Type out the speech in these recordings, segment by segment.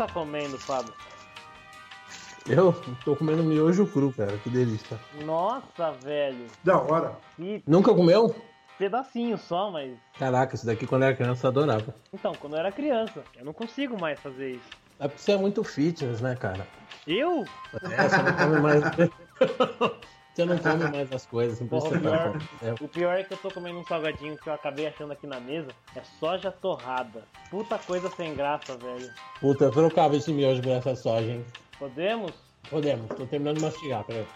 tá comendo, Fábio? Eu tô comendo miojo cru, cara. Que delícia. Nossa, velho. Da hora. Que Nunca comeu? pedacinho só, mas. Caraca, isso daqui quando eu era criança eu adorava. Então, quando eu era criança, eu não consigo mais fazer isso. É porque você é muito fitness, né, cara? Eu? É, você não come mais. você não come mais as coisas, precisa o, pior, é. o pior é que eu tô comendo um salgadinho que eu acabei achando aqui na mesa. É soja torrada. Puta coisa sem graça, velho. Puta, eu trocava esse miojo por essa soja, hein? Podemos? Podemos, tô terminando de mastigar, peraí.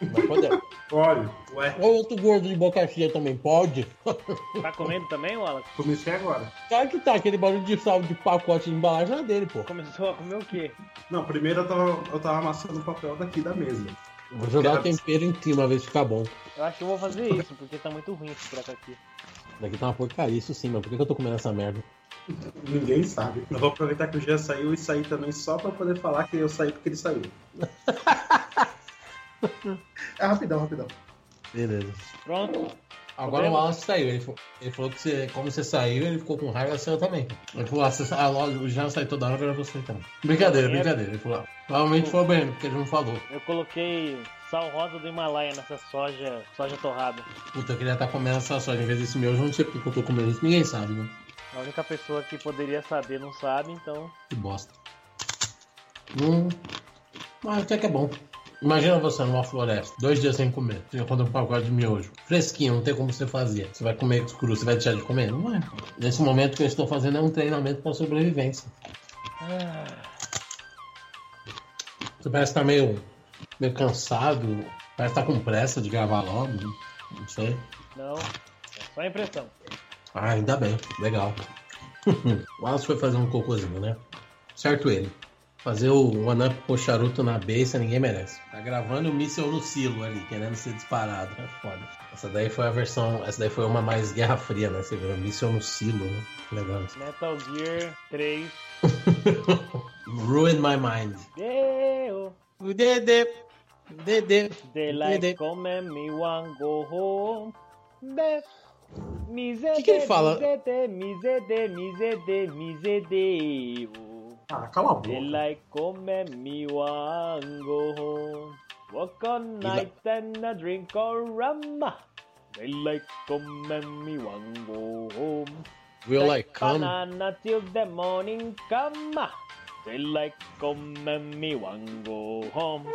Mas podemos. Olha, ué, Ou outro gordo de boca cheia também pode? Tá comendo também, Wallace? comecei agora. Claro que tá, aquele barulho de sal de pacote de embalagem é dele, pô. Começou a comer o quê? Não, primeiro eu tava, eu tava amassando o papel daqui da mesa. Vou jogar o tempero em cima, ver se ficar bom. Eu acho que eu vou fazer isso, porque tá muito ruim esse prato aqui. Daqui tá uma porcaria, isso sim, mas por que que eu tô comendo essa merda? Ninguém sabe. Eu vou aproveitar que o Jean saiu e sair também só pra poder falar que eu saí porque ele saiu. é rapidão, rapidão. Beleza. Pronto? Agora o Wallace saiu. Ele, ele falou que você, como você saiu, ele ficou com raiva seu também. Ele falou, ah, você, ah, o Jean sai toda hora, agora você também. Brincadeira, brincadeira. Ele falou, ah, provavelmente foi bem, porque ele não falou. Eu coloquei sal rosa do Himalaia nessa soja, soja torrada. Puta, eu queria estar comendo essa soja em vez desse meu, eu não sei porque que eu tô comendo isso, ninguém sabe, né? A única pessoa que poderia saber não sabe, então. Que bosta. Hum, mas até que é bom. Imagina você numa floresta, dois dias sem comer. Você encontra um pacote de miojo. Fresquinho, não tem como você fazer. Você vai comer cru, você vai deixar de comer? Não vai. Nesse momento que eu estou fazendo é um treinamento para sobrevivência. Ah, Você parece estar meio, meio cansado, parece estar com pressa de gravar logo. Não sei. não, é só a impressão. Ah, ainda bem, legal. o Wallace foi fazer um cocôzinho, né? Certo ele. Fazer o One Up com charuto na beça ninguém merece. Tá gravando o míssel no silo ali, querendo ser disparado. É foda. Essa daí foi a versão. Essa daí foi uma mais Guerra Fria, né? Você viu? Míssel no silo, né? Legal. Metal Gear 3. Ruin my mind. Deu. O Dedê. Dedê. Daylight Dedê. come me one go home. Be. Mizede, Que que ele fala? Mizede, mizede, mizede, mizede. Ah, cala a boca. Daylight come me one go home. Walk all night and a drink of rum. Daylight come me one go home. Will I come? Banana till the morning come. Daylight come me one go home.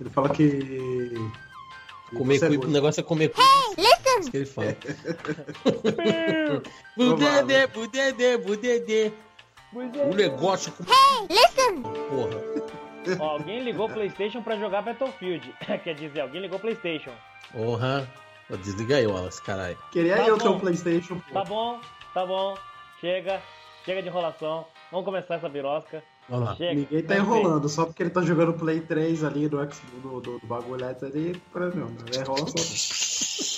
Ele fala que. Comer é cu, o negócio é comer cu. Isso que ele fala. Budedê, budedê, budedê. O negócio com. Porra. Ó, alguém ligou o PlayStation pra jogar Battlefield. Quer dizer, alguém ligou o PlayStation. Porra. Pô, Desliga aí, Wallace, caralho. Queria Tá eu ter um Playstation. pô. Tá bom, tá bom. Chega, chega de enrolação. Vamos começar essa birosca. Vamos lá. Chega. Ninguém tá enrolando, só porque ele tá jogando Play 3 ali do, do, do, do bagulho ali, pra não, não é enrolação.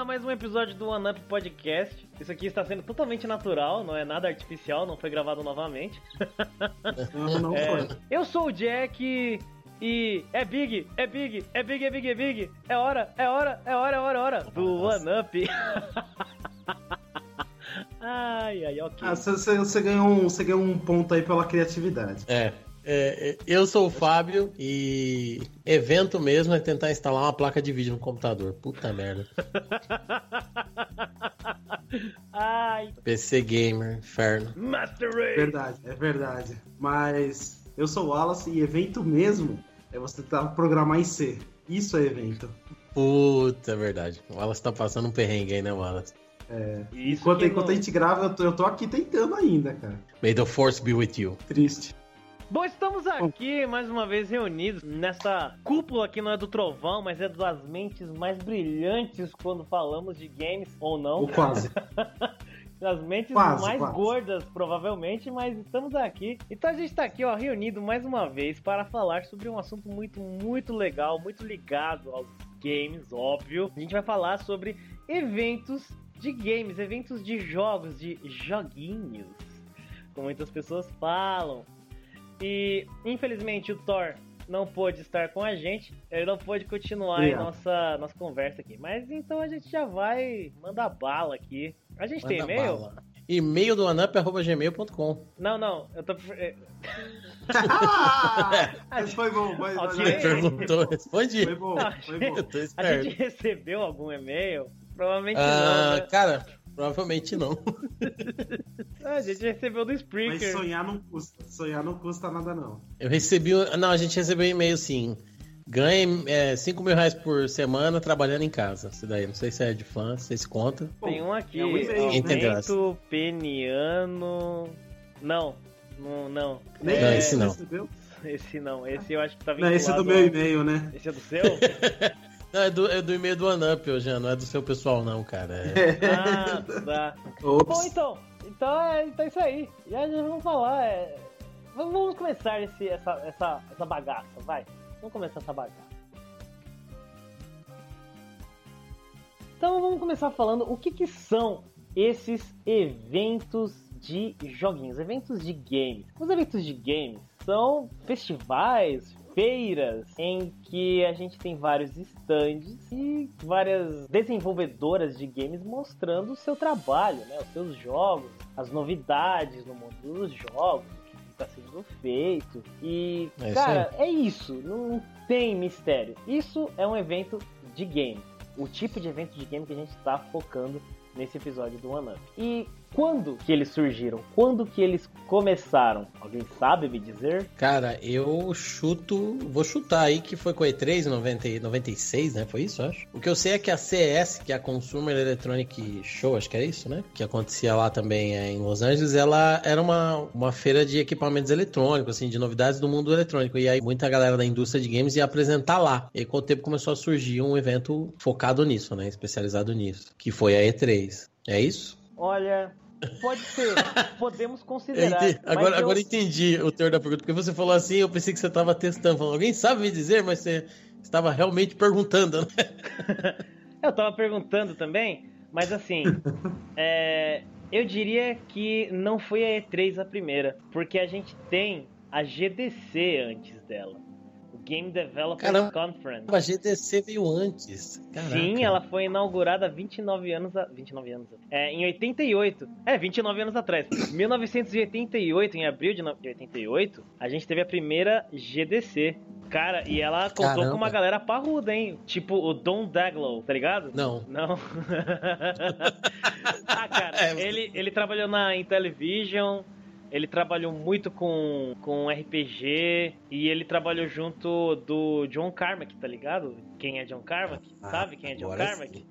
A mais um episódio do One Up Podcast. Isso aqui está sendo totalmente natural, não é nada artificial, não foi gravado novamente. Não, não É, foi. eu sou o Jack e é big, é big, é big, é big, é big. É hora, é hora, é hora, é hora, é hora do One Up. ai, ai, ok. Ah, você- você você ganhou, um, você ganhou um ponto aí pela criatividade. É. é, é, eu sou o Fábio e evento mesmo é tentar instalar uma placa de vídeo no computador. Puta merda. Ai, PC Gamer, inferno. Master Race. Verdade, é verdade. Mas eu sou o Wallace e evento mesmo é você tentar programar em C. Isso é evento. Puta, é verdade. O Wallace tá passando um perrengue aí, né, Wallace? Isso Enquanto, enquanto não- a gente grava, eu tô, eu tô aqui tentando ainda, cara. May the force be with you. Triste. Bom, estamos aqui mais uma vez reunidos nessa cúpula que não é do trovão, mas é das mentes mais brilhantes quando falamos de games, ou não. Ou quase. Das mentes Quase, mais quase. gordas, provavelmente, mas estamos aqui. Então a gente tá aqui, ó, reunido mais uma vez para falar sobre um assunto muito, muito legal, muito ligado aos games, óbvio. A gente vai falar sobre eventos de games, eventos de jogos, de joguinhos. como muitas pessoas falam. E infelizmente o Thor não pôde estar com a gente, ele não pôde continuar em nossa, nossa conversa aqui. Mas então a gente já vai mandar bala aqui. A gente Manda tem e-mail? Bala. E-mail do anup.gmail.com. Não, não, eu tô. Mas foi bom, mas. Okay. Perguntou, respondi. Foi bom, foi bom. A gente recebeu algum e-mail? Provavelmente ah, não. Né? Cara, provavelmente não. a gente recebeu do Spreaker. Mas sonhar não custa, sonhar não custa nada, não. Eu recebi. Não, a gente recebeu um e-mail sim. Ganhe é, 5 mil reais por semana trabalhando em casa. Isso daí, não sei se é de fã, se se conta. Tem um aqui, é um aumento peniano... Não, não, não. Nem é, esse não. Esse não, esse eu acho que tá vinculado... Não, esse é do meu e-mail, né? Esse é do seu? Não, é do, é do e-mail do Anup, já não é do seu pessoal, não, cara. É... ah, tá. Ops. Bom, então, então é, então é isso aí. E aí vamos falar. É... Vamos começar esse, essa, essa, essa bagaça, vai. Vamos começar essa bagaça. Então vamos começar falando o que, que são esses eventos de joguinhos, eventos de games. Os eventos de games são festivais, feiras em que a gente tem vários stands e várias desenvolvedoras de games mostrando o seu trabalho, né, os seus jogos, as novidades no mundo dos jogos, está sendo feito. E, é cara, é isso. Não tem mistério. Isso é um evento de game. O tipo de evento de game que a gente está focando nesse episódio do One Up. E quando que eles surgiram? Quando que eles começaram? Alguém sabe me dizer? Cara, eu chuto, vou chutar aí que foi com a E3 90, 96, né? Foi isso, acho. O que eu sei é que a CS, que é a Consumer Electronic Show, acho que é isso, né? Que acontecia lá também é, em Los Angeles, ela era uma, uma feira de equipamentos eletrônicos, assim, de novidades do mundo eletrônico. E aí muita galera da indústria de games ia apresentar lá. E com o tempo começou a surgir um evento focado nisso, né? Especializado nisso, que foi a E3. É isso? Olha, pode ser. Podemos considerar. Agora, eu... agora entendi o teor da pergunta. Porque você falou assim, eu pensei que você estava testando. Falando, alguém sabe me dizer, mas você estava realmente perguntando, né? eu estava perguntando também, mas assim, é, eu diria que não foi a E3 a primeira, porque a gente tem a GDC antes dela. Game Developers Caramba, Conference. A GDC veio antes. Caraca. Sim, ela foi inaugurada há 29 anos. A... 29 anos. É, em 88. É, 29 anos atrás. 1988, em abril de 88, a gente teve a primeira GDC. Cara, e ela contou Caramba. com uma galera parruda, hein? Tipo o Don Daglow, tá ligado? Não. Não. ah, cara, é, ele, ele trabalhou na Intellivision. Ele trabalhou muito com, com RPG e ele trabalhou junto do John Carmack, tá ligado? Quem é John Carmack? Ah, Sabe quem é John Carmack?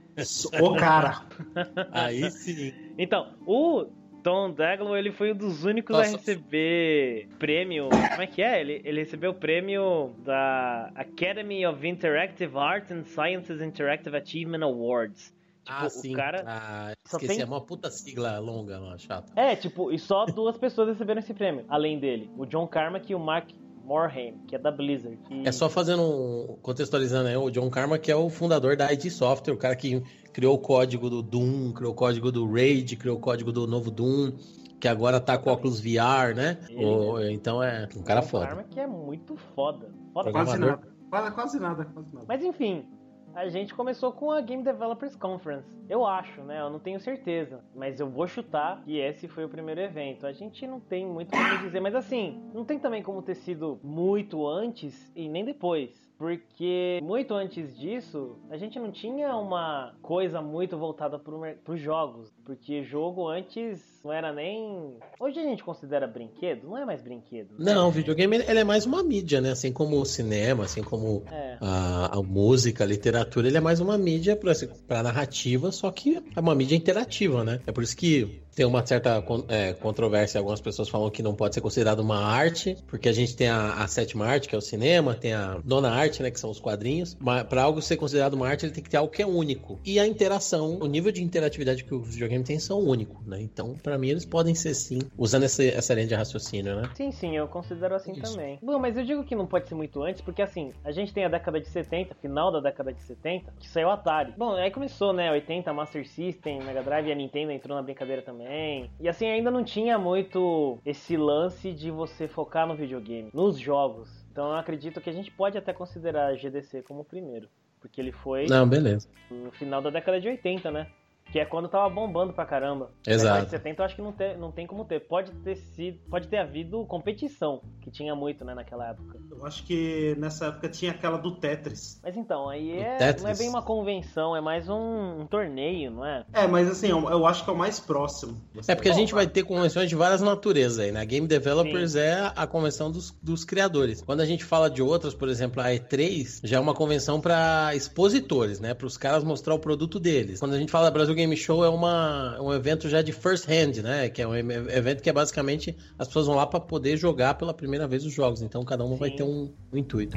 O cara! Aí sim. Então, o Tom Daglow, ele foi um dos únicos Nossa. a receber prêmio. Como é que é? Ele, ele recebeu o prêmio da Academy of Interactive Arts and Sciences Interactive Achievement Awards. Tipo, ah, sim. O cara ah, esqueci, tem... é uma puta sigla longa, mano, chato. É, tipo, e só duas pessoas receberam esse prêmio, além dele. O John Carmack e o Mark Morhaime, que é da Blizzard. E... É só fazendo um. contextualizando aí, o John Carmack é o fundador da ID Software, o cara que criou o código do Doom, criou o código do Raid, criou o código do novo Doom. Que agora tá com óculos VR, né? O, então é um cara John foda. Carmack é muito foda. foda quase nada. Quase nada, quase nada. Mas enfim, a gente começou com a Game Developers Conference. Eu acho, né? Eu não tenho certeza. Mas eu vou chutar que esse foi o primeiro evento. A gente não tem muito como dizer, mas assim, não tem também como ter sido muito antes e nem depois. Porque muito antes disso, a gente não tinha uma coisa muito voltada para os jogos. Porque jogo antes não era nem. Hoje a gente considera brinquedo? Não é mais brinquedo. Né? Não, o videogame ele é mais uma mídia, né? Assim como o cinema, assim como é. a, a, música, a literatura, ele é mais uma mídia para narrativa, só que é uma mídia interativa, né? É por isso que tem uma certa é, controvérsia. Algumas pessoas falam que não pode ser considerado uma arte, porque a gente tem a, a, sétima arte, que é o cinema, tem a nona arte, né, que são os quadrinhos. Mas para algo ser considerado uma arte, ele tem que ter algo que é único. E a interação, o nível de interatividade que o videogame tem são único, né? Então, para mim, eles podem ser sim, usando essa, essa linha de raciocínio, né? Sim, sim, eu considero assim Isso. também. Bom, mas eu digo que não pode ser muito antes, porque assim, a gente tem a década de 70, final da década de 70, que saiu Atari. Bom, aí começou, né? 80, Master System, Mega Drive e a Nintendo entrou na brincadeira também. também. E assim, ainda não tinha muito esse lance de você focar no videogame, nos jogos. Então eu acredito que a gente pode até considerar a GDC como o primeiro. Porque ele foi Não, beleza. no final da década de 80, né? Que é quando tava bombando pra caramba. Exato. De 70 eu acho que não, tem não tem como ter. Pode ter sido. Pode ter havido competição, que tinha muito, né, naquela época. Eu acho que nessa época tinha aquela do Tetris. Mas então, aí é, não é bem uma convenção, é mais um, um torneio, não é? É, mas assim, eu, eu acho que é o mais próximo. É porque a gente vai. vai ter convenções de várias naturezas aí, né? Game Developers é a convenção dos, dos criadores. Quando a gente fala de outras, por exemplo, a E3 já é uma convenção para expositores, né? Para os caras mostrar o produto deles. Quando a gente fala Brasil Game Show é uma, um evento já de first hand, né? Que é um evento que é basicamente as pessoas vão lá para poder jogar pela primeira vez os jogos. Então cada um vai Sim. ter um, um intuito.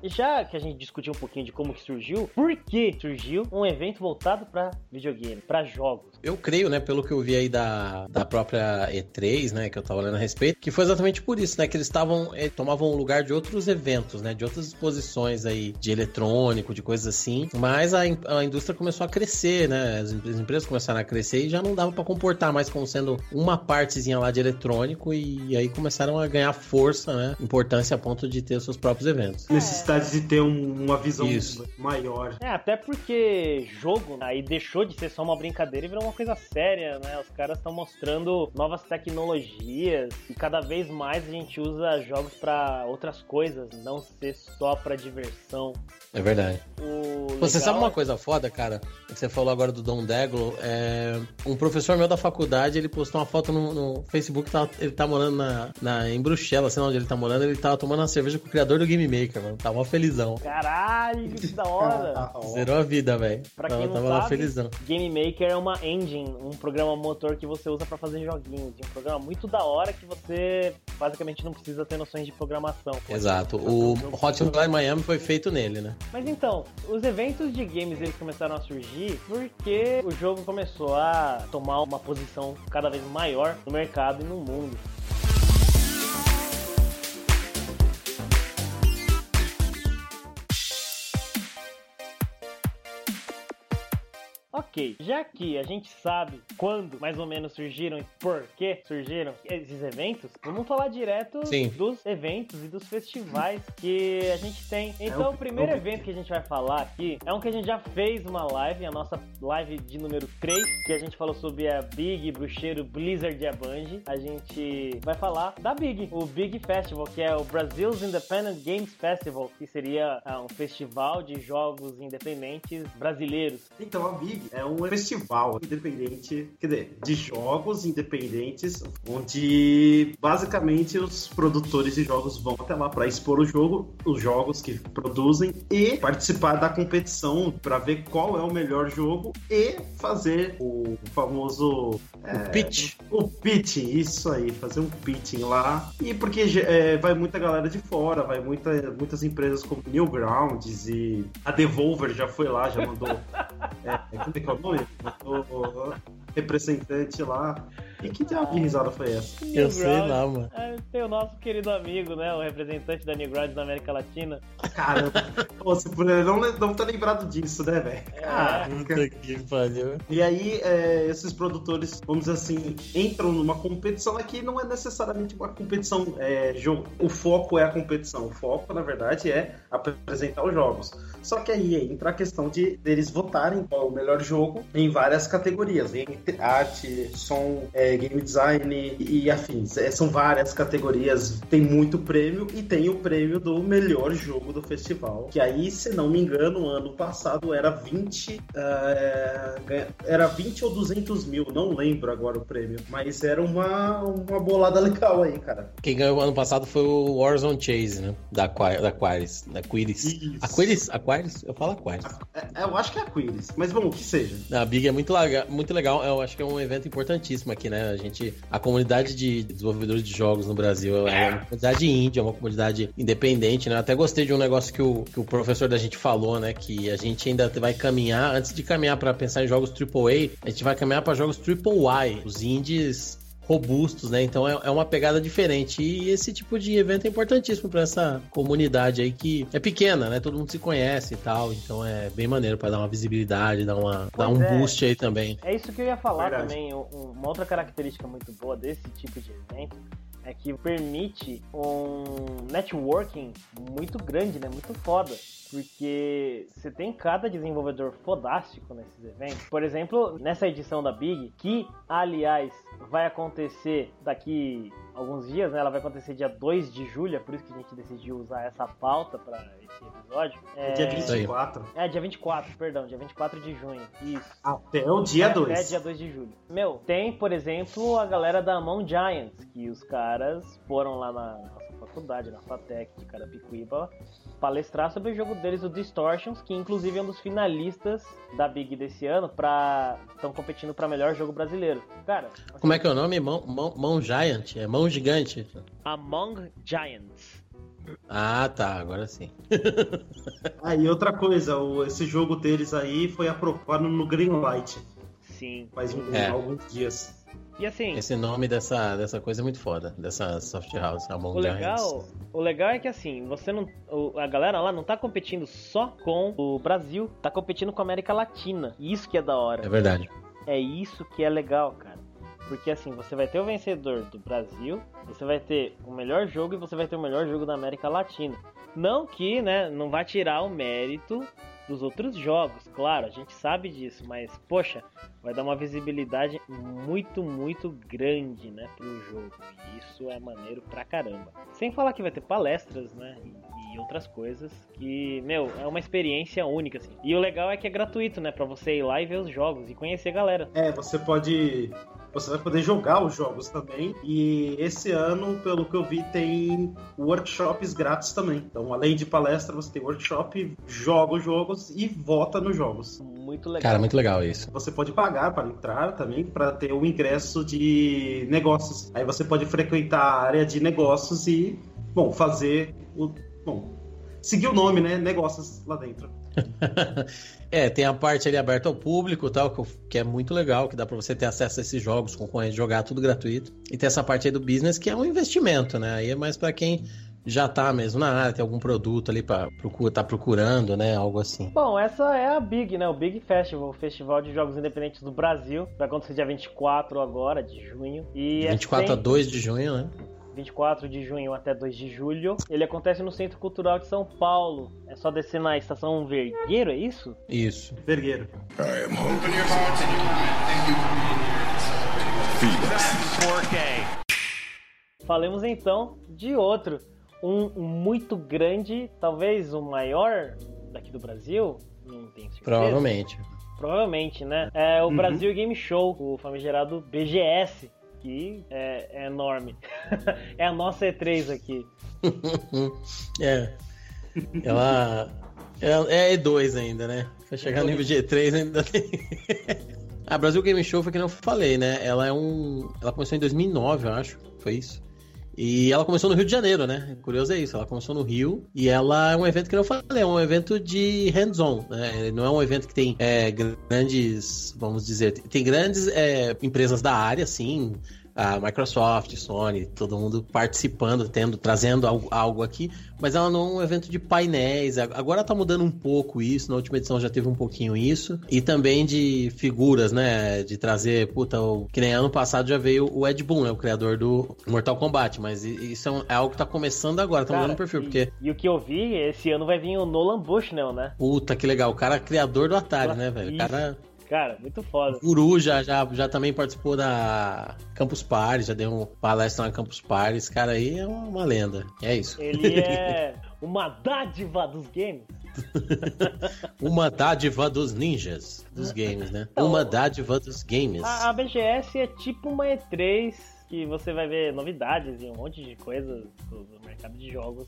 E já que a gente discutiu um pouquinho de como que surgiu, por que surgiu um evento voltado pra videogame, pra jogos? Eu creio, né, pelo que eu vi aí da, da própria E3, né, que eu tava lendo a respeito, que foi exatamente por isso, né, que eles estavam, eh, tomavam o lugar de outros eventos, né, de outras exposições aí, de eletrônico, de coisas assim, mas a, a indústria começou a crescer, né, as, as empresas começaram a crescer e já não dava pra comportar mais como sendo uma partezinha lá de eletrônico e, aí começaram a ganhar força, né, importância a ponto de ter os seus próprios eventos. Necessidade de ter um- uma visão Isso. maior. É, até porque jogo aí deixou de ser só uma brincadeira e virou uma coisa séria, né? Os caras estão mostrando novas tecnologias e cada vez mais a gente usa jogos pra outras coisas, não ser só pra diversão. É verdade. O Você legal sabe uma coisa foda, cara? Que você falou agora do Dom Deglo. É... Um professor meu da faculdade, ele postou uma foto no, no Facebook. Tá, ele tá morando na, na, em Bruxelas, sei lá onde ele tá morando. Ele tava tomando uma cerveja com o criador do Game Maker, mano. Tava mó felizão. Caralho, que da hora! Zerou a vida, velho. Pra Tava, quem não tava lá sabe, felizão. Game Maker é uma engine, um programa motor que você usa pra fazer joguinhos. Um programa muito da hora que você basicamente não precisa ter noções de programação. Exato. O Hotline Miami foi feito nele, né? Mas então, os eventos de games eles começaram a surgir porque o jogo começou a tomar uma posição cada vez maior no mercado e no mundo. Ok, já que a gente sabe quando mais ou menos surgiram e por que surgiram esses eventos, vamos falar direto Sim. dos eventos e dos festivais que a gente tem. Então, o- o primeiro o- evento que a gente vai falar aqui é um que a gente já fez uma live, a nossa live de número 3, que a gente falou sobre a Big, Bruxeiro, Blizzard e a Bungie. A gente vai falar da Big, o Big Festival, que é o Brazil's Independent Games Festival, que seria ah, um festival de jogos independentes brasileiros. Então a Big é um festival independente, quer dizer, de jogos independentes, onde basicamente os produtores de jogos vão até lá para expor o jogo, os jogos que produzem e participar da competição para ver qual é o melhor jogo e fazer o famoso O pitch. o pitching, isso aí, fazer um pitching lá. E porque é, vai muita galera de fora, vai muita, muitas empresas como Newgrounds e a Devolver já foi lá, já mandou. é, como é que é o nome? Mandou representante lá. E que diabo de risada foi essa? Eu sei lá, mano. É, tem o nosso querido amigo, né? O representante da Newgrounds na América Latina. Caramba, você não, não tá lembrado disso, né, velho? Caraca. Puta que pariu. E aí, é, esses produtores, vamos dizer assim, entram numa competição aqui, não é necessariamente uma competição é, jogo. O foco é a competição. O foco, na verdade, é apresentar os jogos. Só que aí entra a questão de deles votarem qual é o melhor jogo em várias categorias. Entre arte, som, é, game design e, e afins. É, são várias categorias. Tem muito prêmio e tem o prêmio do melhor jogo do festival. Que aí, se não me engano, ano passado era 20. é, ganha- era 20 ou 200 mil, não lembro agora o prêmio. Mas era uma, uma bolada legal aí, cara. Quem ganhou ano passado foi o Warzone Chase, né? Da, da Aquaris. Da Quiris. Isso. Aquaris? Aquaris? Eu falo Aquaris. É, eu acho que é a Quiris, mas bom, que seja. A Big é muito legal, muito legal. Eu acho que é um evento importantíssimo aqui, né? A gente, a comunidade de desenvolvedores de jogos no Brasil é uma comunidade índia, é uma comunidade independente, né? Eu até gostei de um negócio que o, que o professor da gente falou, né? Que a gente ainda vai caminhar, antes de caminhar para pensar em jogos AAA, a gente vai caminhar para jogos Triple Y, os indies robustos, né? Então é, é uma pegada diferente. E esse tipo de evento é importantíssimo para essa comunidade aí que é pequena, né? Todo mundo se conhece e tal. Então é bem maneiro para dar uma visibilidade, dar, uma, dar um é. boost aí também. É isso que eu ia falar Verdade. também. Uma outra característica muito boa desse tipo de evento é que permite um networking muito grande, né? Muito foda porque você tem cada desenvolvedor fodástico nesses eventos. Por exemplo, nessa edição da Big, que aliás vai acontecer daqui alguns dias, né? Ela vai acontecer dia 2 de julho, é por isso que a gente decidiu usar essa pauta para esse episódio. É, é dia 24. É, dia 24, perdão, dia 24 de junho. Isso. Até o dia 2. Até dia 2 de julho. Meu, tem, por exemplo, a galera da Mão Giants, que os caras foram lá na nossa faculdade, na FATEC de Carapicuíba, palestrar sobre o jogo deles, o Distortions, que inclusive é um dos finalistas da Big desse ano, para estão competindo para melhor jogo brasileiro. Cara, assim, como é que é o nome? Mão, mão, mão Giant, é mão gigante. Among Giants. Ah, tá, agora sim. ah, outra coisa, o, esse jogo deles aí foi aprovado no Greenlight. Sim. Faz um, é. alguns dias. E assim. Esse nome dessa, dessa coisa é muito foda, dessa soft house, Among o legal, o legal é que assim, você não. A galera lá não tá competindo só com o Brasil, tá competindo com a América Latina. E isso que é da hora. É verdade. É isso que é legal, cara. Porque assim, você vai ter o vencedor do Brasil, você vai ter o melhor jogo e você vai ter o melhor jogo da América Latina. Não que, né, não vai tirar o mérito dos outros jogos, claro, a gente sabe disso, mas poxa, vai dar uma visibilidade muito, muito grande, né, pro jogo. Isso é maneiro pra caramba. Sem falar que vai ter palestras, né, e, e outras coisas que, meu, é uma experiência única assim. E o legal é que é gratuito, né, para você ir lá e ver os jogos e conhecer a galera. É, você pode você vai poder jogar os jogos também. E esse ano, pelo que eu vi, tem workshops grátis também. Então, além de palestra, você tem workshop, joga os jogos e vota nos jogos. Muito legal. Cara, muito legal isso. Você pode pagar para entrar também, para ter o um ingresso de negócios. Aí você pode frequentar a área de negócios e, bom, fazer o. Bom, seguir o nome, né? Negócios lá dentro. é, tem a parte ali aberta ao público tal, que é muito legal, que dá para você ter acesso a esses jogos, concorrentes, jogar tudo gratuito. E tem essa parte aí do business, que é um investimento, né? Aí é mais para quem já tá mesmo na área, tem algum produto ali para procura, tá procurando, né? Algo assim. Bom, essa é a Big, né? O Big Festival, o Festival de Jogos Independentes do Brasil. Vai acontecer dia 24 agora, de junho. E 24 é sempre... a 2 de junho, né? 24 de junho até 2 de julho. Ele acontece no Centro Cultural de São Paulo. É só descer na estação Vergueiro, é isso? Isso. Vergueiro. I am open your Falemos então de outro. Um muito grande, talvez o maior daqui do Brasil. Não tenho certeza. Provavelmente. Provavelmente, né? É o uhum. Brasil Game Show, o famigerado BGS, que é, é enorme. é a nossa E3 aqui. é. Ela. É, é E2 ainda, né? Pra chegar no nível de E3 ainda tem. a Brasil Game Show foi que eu falei, né? Ela é um. Ela começou em 2009, eu acho. Foi isso. E ela começou no Rio de Janeiro, né? Curioso é isso, ela começou no Rio e ela é um evento que eu falei, é um evento de hands-on, né? Não é um evento que tem é, grandes, vamos dizer, tem grandes é, empresas da área, sim, a Microsoft, Sony, todo mundo participando, tendo, trazendo algo, algo, aqui, mas ela não é um evento de painéis. Agora tá mudando um pouco isso, na última edição já teve um pouquinho isso, e também de figuras, né? De trazer, puta, o, que nem ano passado já veio o Ed Boon, né? O criador do Mortal Kombat, mas isso é, é algo que tá começando agora, tá mudando o perfil, e, porque. E o que eu vi, esse ano vai vir o Nolan Bushnell, né? Puta, que legal, o cara é criador do Atari, né, velho? O cara. Cara, muito foda. O Guru já, já, já também participou da Campus Party, já deu uma palestra na Campus Party. Esse cara aí é uma, lenda. É isso. Ele é uma dádiva dos games. uma dádiva dos ninjas dos games, né? Então, uma dádiva dos games. A, a BGS é tipo uma E3 que você vai ver novidades e um monte de coisas do mercado de jogos.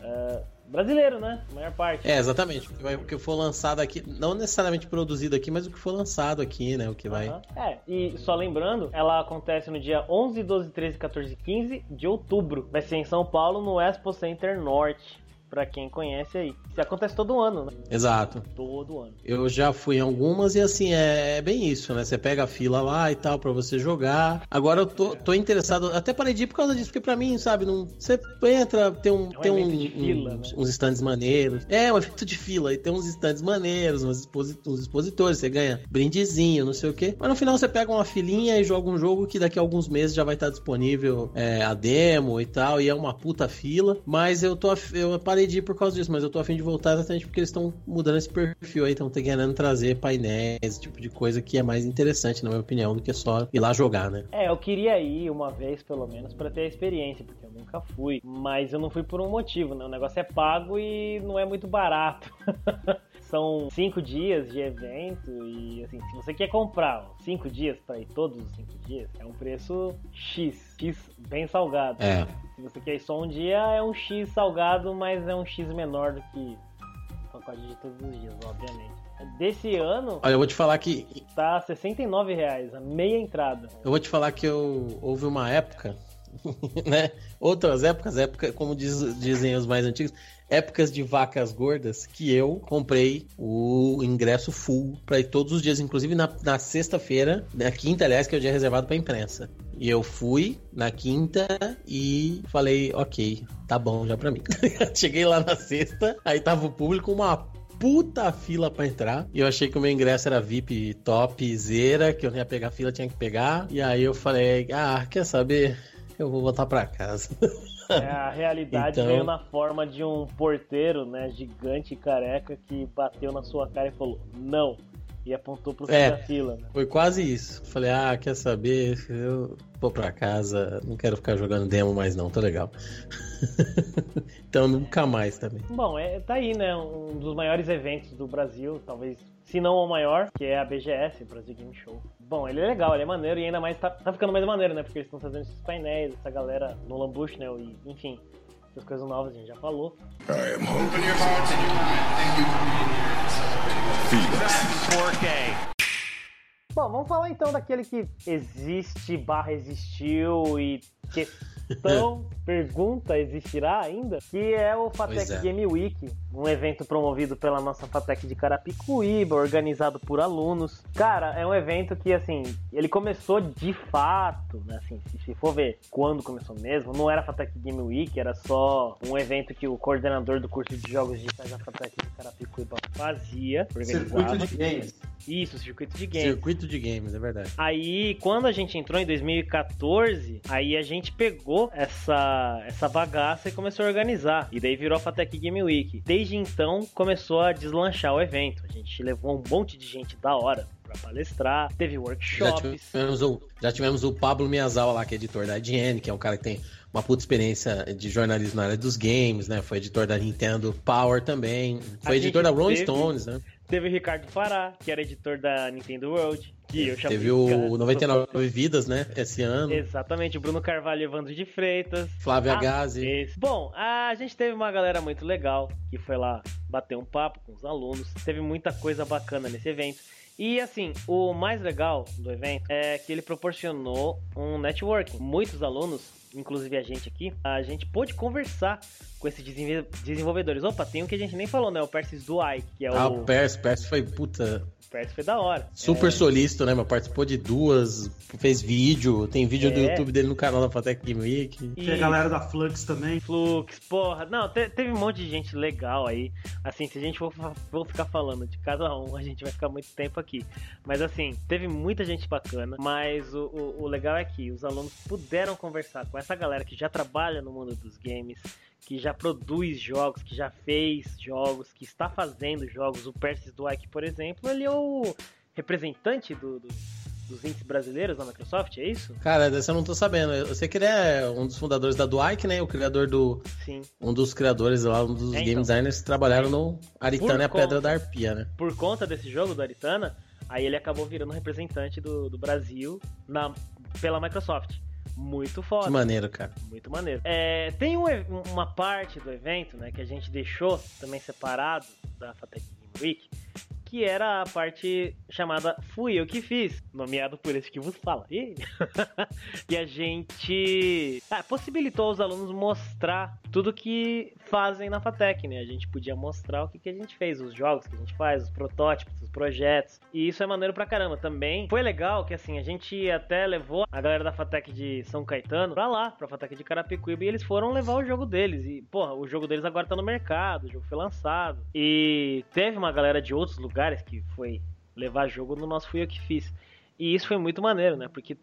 Uh, brasileiro, né? A maior parte. É, exatamente. O que, vai, o que for lançado aqui, não necessariamente produzido aqui, mas o que for lançado aqui, né? O que vai. Uhum. É, e só lembrando, ela acontece no dia 11, 12, 13, 14 e 15 de outubro. Vai ser em São Paulo, no Expo Center Norte. Pra quem conhece aí. Isso acontece todo ano, né? Exato. Todo ano. Eu já fui em algumas e assim, é, é bem isso, né? Você pega a fila lá e tal pra você jogar. Agora eu tô, tô interessado, até parei de ir por causa disso, porque pra mim, sabe, não, você entra, tem um, É um tem um, evento de fila, um- né? uns stands maneiros. É, um evento de fila, e tem uns stands maneiros, uns, exposi- uns expositores, você ganha brindezinho, não sei o quê. Mas no final você pega uma filinha e joga um jogo que daqui a alguns meses já vai estar disponível é, a demo e tal, e é uma puta fila. Mas eu tô eu parei de ir por causa disso, mas eu tô afim de voltar exatamente porque eles estão mudando esse perfil aí, estão querendo trazer painéis, esse tipo de coisa que é mais interessante, na minha opinião, do que só ir lá jogar, né? É, eu queria ir uma vez pelo menos pra ter a experiência, porque eu nunca fui. Mas eu não fui por um motivo, né? O negócio é pago e não é muito barato. São cinco dias de evento e assim, se você quer comprar ó, cinco dias pra ir todos os cinco dias, é um preço X, X bem salgado. É. Se você quer ir só um dia, é um X salgado, mas é um X menor do que o pacote de todos os dias, obviamente. Desse ano, Olha, eu vou te falar que tá 69 reais, a meia entrada. Eu vou te falar que eu houve uma época, né? Outras épocas, época, como diz- dizem os mais antigos, épocas de vacas gordas, que eu comprei o ingresso full para ir todos os dias, inclusive na, na sexta-feira, na quinta, aliás, que é o dia reservado para imprensa. E eu fui na quinta e falei, ok, tá bom já pra mim. Cheguei lá na sexta, aí tava o público uma puta fila pra entrar. E eu achei que o meu ingresso era VIP top, zera, que eu não ia pegar fila, tinha que pegar. E aí eu falei, ah, quer saber? Eu vou voltar pra casa. É, a realidade Então- veio na forma de um porteiro, né, gigante e careca que bateu na sua cara e falou não. E apontou pro fim É. da fila, né? Foi quase isso. Falei, ah, quer saber? Eu vou pra casa, não quero ficar jogando demo mais não, tô legal. então nunca mais também. Bom, é, tá aí, né? Um dos maiores eventos do Brasil, talvez, se não o maior, que é a BGS, Brasil Game Show. Bom, ele é legal, ele é maneiro e ainda mais tá, tá ficando mais maneiro, né? Porque eles estão fazendo esses painéis, essa galera no Lambush, né? E, enfim, essas coisas novas a gente já falou. I am open your heart and your mind. Thank you for being here. Bom, vamos falar então daquele que existe, barra existiu e questão, pergunta, existirá ainda? Que é o Fatec é. Game Week, um evento promovido pela nossa Fatec de Carapicuíba, organizado por alunos. Cara, é um evento que, assim, ele começou de fato, né, assim, se, for ver quando começou mesmo, não era Fatec Game Week, era só um evento que o coordenador do curso de jogos digitais da Fatec de Carapicuíba fazia, Circuito de games. Isso, circuito de games. Circuito de games, é verdade. Aí, quando a gente entrou em 2014, aí a gente pegou essa, essa bagaça e começou a organizar. E daí virou a Fatec Game Week. Desde então, começou a deslanchar o evento. A gente levou um monte de gente da hora pra palestrar, teve Já workshops. tivemos, o, já tivemos o Pablo Miyazawa lá, que é editor da IGN, que é um cara que tem uma puta experiência de jornalismo na área dos games, né? Foi editor da Nintendo Power também. Foi A editor gente da Rolling teve- Stones, né? Teve o Ricardo Fará, que era editor da Nintendo World. Que eu chamei Teve o 99 Vidas, né? Esse ano. Exatamente, o Bruno Carvalho e Evandro de Freitas. Flávia Ah, Gazi. esse. Bom, a gente teve uma galera muito legal que foi lá bater um papo com os alunos. Teve muita coisa bacana nesse evento. E assim, o mais legal do evento é que ele proporcionou um networking. Muitos alunos, inclusive a gente aqui, a gente pôde conversar com esses desenvolvedores. Opa, tem um que a gente nem falou, né? O Persis Duai, que é Ah, o. o Percy, Percy foi puta. O Persis foi da hora. Super solícito, né? Mas participou de duas, fez vídeo, tem vídeo do É. YouTube dele no canal da Fatec Game Week. Tem a galera da Flux também. Flux, porra. Não, te- teve um monte de gente legal aí. Assim, se a gente for, for ficar falando de cada um, a gente vai ficar muito tempo aqui. Mas assim, teve muita gente bacana. Mas o, o, o legal é que os alunos puderam conversar com essa galera que já trabalha no mundo dos games, que já produz jogos, que já fez jogos, que está fazendo jogos. O Persis Dweck, por exemplo, ele é o representante do- do- dos índices brasileiros na Microsoft, é isso? Cara, dessa eu não tô sabendo. Eu sei que ele é um dos fundadores da Duike, né? O criador do. Sim. Um dos criadores lá, um dos É, game então. designers que trabalharam no Aritana e a conta- Pedra da Arpia, né? por conta desse jogo do Aritana, aí ele acabou virando representante do, do Brasil na, pela Microsoft. Muito foda. Que maneiro, cara. Muito maneiro. É, tem um uma parte do evento, né, que a gente deixou também separado da Fatec Game Week, que era a parte chamada Fui Eu Que Fiz, nomeado por esse que vos fala. E, e a gente ah, possibilitou aos alunos mostrar tudo que fazem na FATEC, né? A gente podia mostrar o que, que a gente fez, os jogos que a gente faz, os protótipos, os projetos. E isso é maneiro pra caramba. Também foi legal que assim, a gente até levou a galera da FATEC de São Caetano pra lá, pra FATEC de Carapicuíba, e eles foram levar o jogo deles. E, porra, o jogo deles agora tá no mercado, o jogo foi lançado. E teve uma galera de outros lugares que foi levar jogo no nosso Fui Eu Que Fiz. E isso foi muito maneiro, né? Porque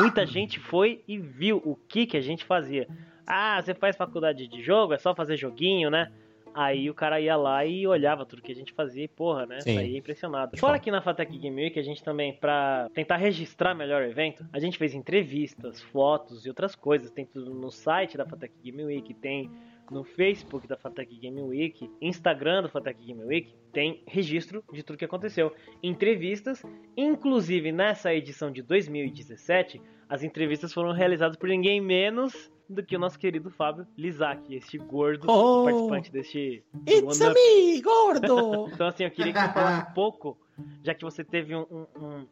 muita gente foi e viu o que, que a gente fazia. Ah, você faz faculdade de jogo? É só fazer joguinho, né? Aí o cara ia lá e olhava tudo que a gente fazia e, porra, né? Sim. Saía impressionado. Fora que na Fatec Game Week, a gente também, pra tentar registrar melhor o evento, a gente fez entrevistas, fotos e outras coisas. Tem tudo no site da Fatec Game Week, tem no Facebook da Fatec Game Week, Instagram da Fatec Game Week, tem registro de tudo que aconteceu. Entrevistas, inclusive nessa edição de 2017, as entrevistas foram realizadas por ninguém menos do que o nosso querido Fábio Lizak, este gordo Oh! participante deste It's a me, gordo! Então, assim, eu queria que você falasse um pouco, já que você teve um, um, um-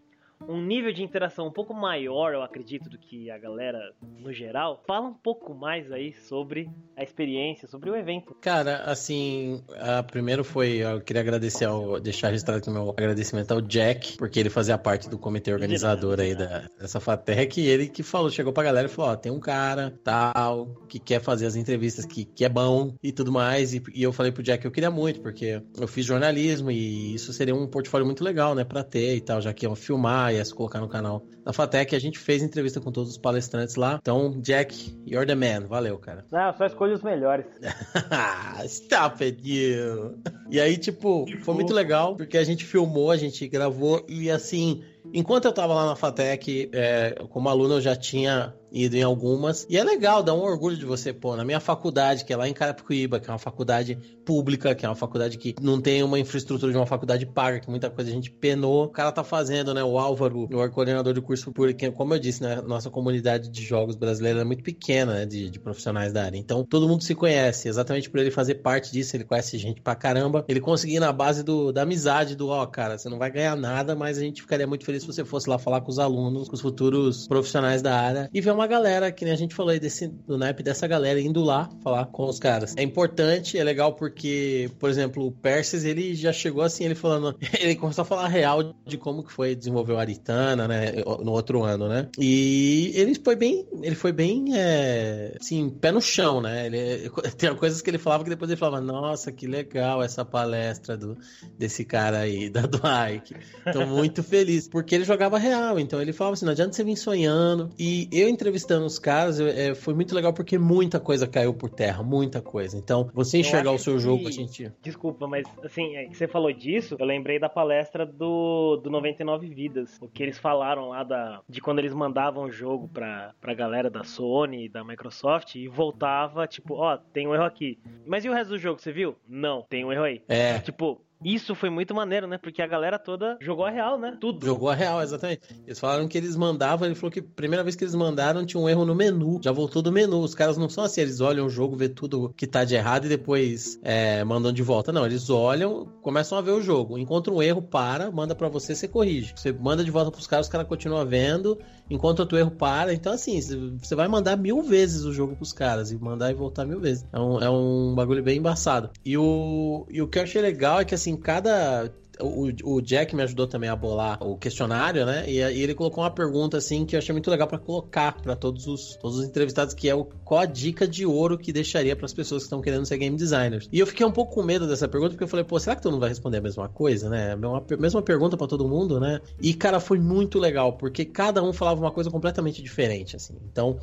um nível de interação um pouco maior, eu acredito, do que a galera no geral. Fala um pouco mais aí sobre a experiência, sobre o evento. Cara, assim, a primeiro foi, eu queria agradecer ao, deixar registrado meu agradecimento ao Jack, porque ele fazia parte do comitê organizador aí da, dessa FATEC, e ele que falou, chegou pra galera e falou, ó, tem um cara, tal, que quer fazer as entrevistas, que, que é bom e tudo mais, e, e eu falei pro Jack que eu queria muito, porque eu fiz jornalismo e isso seria um portfólio muito legal, né, pra ter e tal, já que iam filmar, ia se colocar no canal da FATEC, a gente fez entrevista com todos os palestrantes lá, então, Jack, you're the man, valeu, cara. Ah, só escolha os melhores. Stop it, you. E aí, tipo, Que foi muito legal, porque a gente filmou, a gente gravou, e assim, enquanto eu tava lá na FATEC, é, como aluno, eu já tinha ido em algumas. E é legal, dá um orgulho de você, pô, na minha faculdade, que é lá em Carapicuíba, que é uma faculdade pública, que é uma faculdade que não tem uma infraestrutura de uma faculdade paga, que muita coisa a gente penou. O cara tá fazendo, né? O Álvaro, o coordenador do curso, porque, como eu disse, né? Nossa comunidade de jogos brasileira é muito pequena, né? De, de profissionais da área. Então, todo mundo se conhece. Exatamente por ele fazer parte disso, ele conhece gente pra caramba. Ele conseguiu na base do, da amizade, do, ó, cara, você não vai ganhar nada, mas a gente ficaria muito feliz se você fosse lá falar com os alunos, com os futuros profissionais da área e ver uma galera, que nem a gente falou aí desse, do naipe dessa galera indo lá falar com os caras. É importante, é legal porque, por exemplo, o Perses, ele já chegou assim, ele falando, ele começou a falar real de como que foi desenvolver o Aritana, né, no outro ano, né? E ele foi bem, ele foi bem, é, assim, pé no chão, né? Ele, tem coisas que ele falava que depois ele falava, nossa, que legal essa palestra do, desse cara aí, da do Ike. Tô muito feliz, porque ele jogava real, então ele falava assim, não adianta você vir sonhando. E eu entrevistando os caras, é, foi muito legal porque muita coisa caiu por terra, muita coisa. Então, você enxergar o seu que- jogo, a gente... Desculpa, mas assim, é você falou disso, eu lembrei da palestra do, do 99 Vidas. O que eles falaram lá da, de quando eles mandavam o jogo pra, pra galera da Sony, da Microsoft, e voltava, tipo, ó, tem um erro aqui. Mas e o resto do jogo, você viu? Não, tem um erro aí. É, Tipo, isso foi muito maneiro, né? Porque a galera toda jogou a real, né? Tudo. Jogou a real, exatamente. Eles falaram que eles mandavam, ele falou que a primeira vez que eles mandaram tinha um erro no menu. Já voltou do menu. Os caras não são assim, eles olham o jogo, vê tudo que tá de errado e depois é, mandam de volta. Não, eles olham, começam a ver o jogo. Encontra um erro, para, manda pra você, você corrige. Você manda de volta pros caras, os caras continuam vendo. Enquanto outro erro para. Então, assim, você vai mandar mil vezes o jogo pros caras e mandar e voltar mil vezes. É um, é um bagulho bem embaçado. E o, e o que eu achei legal é que, assim, cada o, o Jack me ajudou também a bolar o questionário, né? E, e ele colocou uma pergunta assim que eu achei muito legal pra colocar pra todos os, todos os entrevistados, que é o qual a dica de ouro que deixaria pras pessoas que estão querendo ser game designers. E eu fiquei um pouco com medo dessa pergunta porque eu falei, pô, será que todo mundo vai responder a mesma coisa, né? A mesma- a mesma pergunta pra todo mundo, né? E cara, foi muito legal porque cada um falava uma coisa completamente diferente, assim. Então,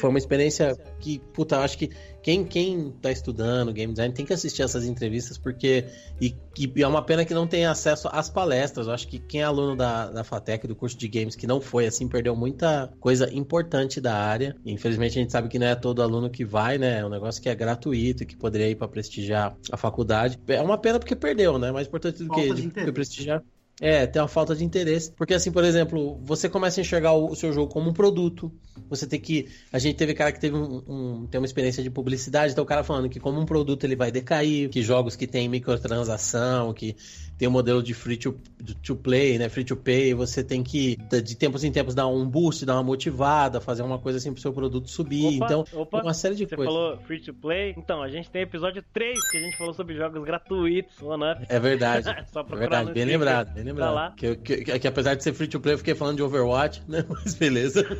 foi uma experiência que, puta, eu acho que quem, quem tá estudando game design tem que assistir essas entrevistas, porque. E, e é uma pena que não tem acesso às palestras. Eu acho que quem é aluno da, da FATEC, do curso de games, que não foi assim, perdeu muita coisa importante da área. Infelizmente a gente sabe que não é todo aluno que vai, né? É um negócio que é gratuito e que poderia ir pra prestigiar a faculdade. É uma pena porque perdeu, né? Mais importante do que, de de, prestigiar. É, tem uma falta de interesse. Porque, assim, por exemplo, você começa a enxergar o, seu jogo como um produto. Você tem que. A gente teve cara que teve um, um, tem uma experiência de publicidade, então o cara falando que como um produto ele vai decair, que jogos que tem microtransação, que tem o um modelo de free to, to play, né? Free to pay, você tem que, de tempos em tempos, dar um boost, dar uma motivada, fazer uma coisa assim pro seu produto subir. Opa, então, opa, uma série de Você coisas. falou free to play? Então, a gente tem episódio 3 que a gente falou sobre jogos gratuitos, One Up. É verdade. Só É verdade, bem lembrado, bem lembrado. lá. Que, que, que apesar de ser free to play, eu fiquei falando de Overwatch, né? Mas beleza.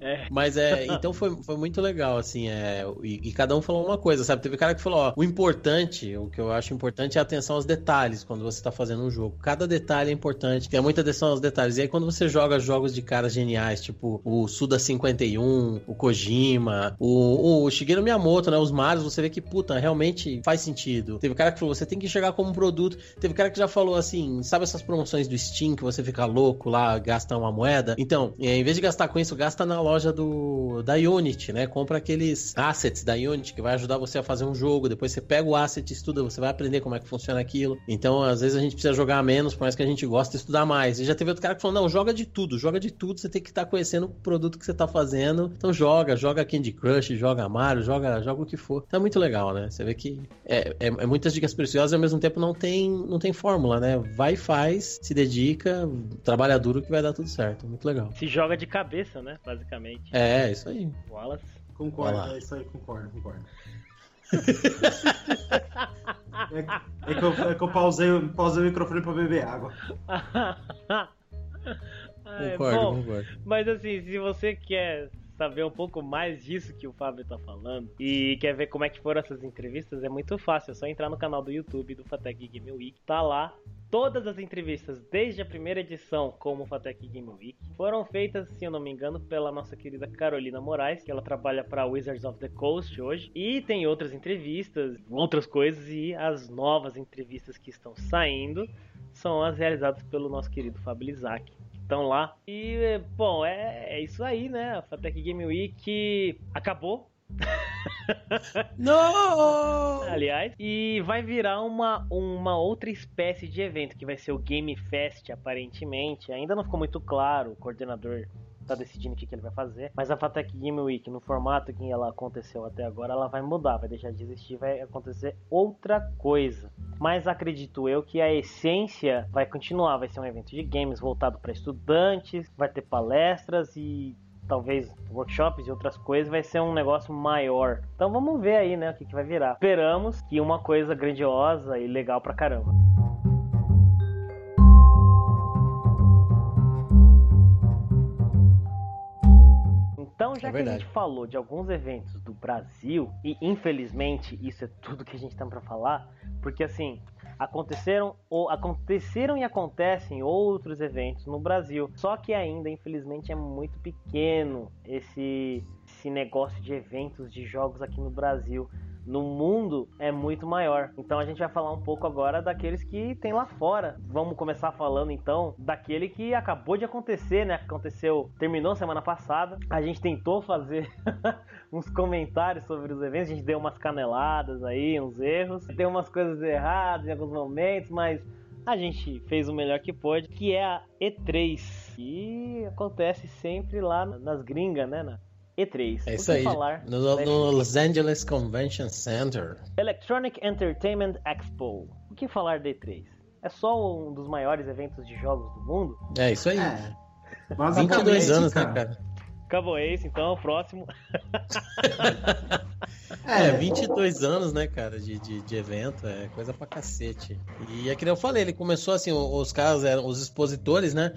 É. Mas é, então foi, foi muito legal, assim, é, e, e cada um falou uma coisa, sabe? Teve cara que falou, ó, o importante, o que eu acho importante é a atenção aos detalhes quando você tá fazendo um jogo. Cada detalhe é importante, tem muita atenção aos detalhes. E aí quando você joga jogos de caras geniais, tipo o Suda 51, o Kojima, o, o Shigeru Miyamoto, né? Os Marios, você vê que, puta, realmente faz sentido. Teve cara que falou, você tem que chegar como um produto. Teve cara que já falou assim, sabe essas promoções do Steam que você fica louco lá, gasta uma moeda? Então, em vez de gastar com isso, gasta na loja do da Unity, né? Compra aqueles assets da Unity que vai ajudar você a fazer um jogo. Depois você pega o asset, estuda, você vai aprender como é que funciona aquilo. Então, às vezes a gente precisa jogar menos, por mais que a gente goste, estudar mais. E já teve outro cara que falou: não, joga de tudo, joga de tudo, você tem que estar conhecendo o produto que você tá fazendo. Então joga, joga Candy Crush, joga Mario, joga, joga o que for. Então é muito legal, né? Você vê que é, é, é muitas dicas preciosas e ao mesmo tempo não tem, não tem fórmula, né? Vai e faz, se dedica, trabalha duro que vai dar tudo certo. Muito legal. Se joga de cabeça, né? Basicamente. É, isso aí. Wallace. Concordo, Vai é isso aí, concordo, concordo. é, é que eu, é que eu pausei, pausei o microfone pra beber água. Ai, Concordo, bom, concordo. Mas assim, se você quer saber um pouco mais disso que o Fábio tá falando e quer ver como é que foram essas entrevistas, é muito fácil, é só entrar no canal do YouTube do Fatec Game Week, tá lá. Todas as entrevistas, desde a primeira edição como Fatec Game Week, foram feitas, se eu não me engano, pela nossa querida Carolina Moraes, que ela trabalha para Wizards of the Coast hoje. E tem outras entrevistas, outras coisas, e as novas entrevistas que estão saindo são as realizadas pelo nosso querido Fábio Isaac estão lá. E, bom, é, é isso aí, né? A Fatec Game Week acabou, Não! aliás, e vai virar uma, uma outra espécie de evento, que vai ser o Game Fest, aparentemente. Ainda não ficou muito claro, o coordenador tá decidindo o que, que ele vai fazer. Mas a Fatec Game Week, no formato que ela aconteceu até agora, ela vai mudar, vai deixar de existir, vai acontecer outra coisa. Mas acredito eu que a essência vai continuar, vai ser um evento de games voltado para estudantes, vai ter palestras e talvez workshops e outras coisas, vai ser um negócio maior. Então vamos ver aí, né, o que, que vai virar. Esperamos que uma coisa grandiosa e legal pra caramba. Já É que a gente falou de alguns eventos do Brasil, e infelizmente isso é tudo que a gente tem pra falar, porque assim, aconteceram ou aconteceram e acontecem outros eventos no Brasil. Só que ainda, infelizmente, é muito pequeno esse, esse negócio de eventos de jogos aqui no Brasil. No mundo é muito maior. Então a gente vai falar um pouco agora daqueles que tem lá fora. Vamos começar falando então daquele que acabou de acontecer, né? Aconteceu, terminou semana passada. A gente tentou fazer uns comentários sobre os eventos, a gente deu umas caneladas aí, uns erros, deu umas coisas erradas em alguns momentos, mas a gente fez o melhor que pôde, que é a E3, que acontece sempre lá nas gringas, né? E3. É O isso que aí. falar No, no Los Angeles Convention Center. Electronic Entertainment Expo. O que falar da E3? É só um dos maiores eventos de jogos do mundo? É isso aí. É. 22 Basicamente, anos, cara. né, cara? Acabou esse, então, o próximo. É, 22 anos, né, cara, de, de, de evento, é coisa pra cacete. E é que nem eu falei, ele começou assim, os caras eram os expositores, né?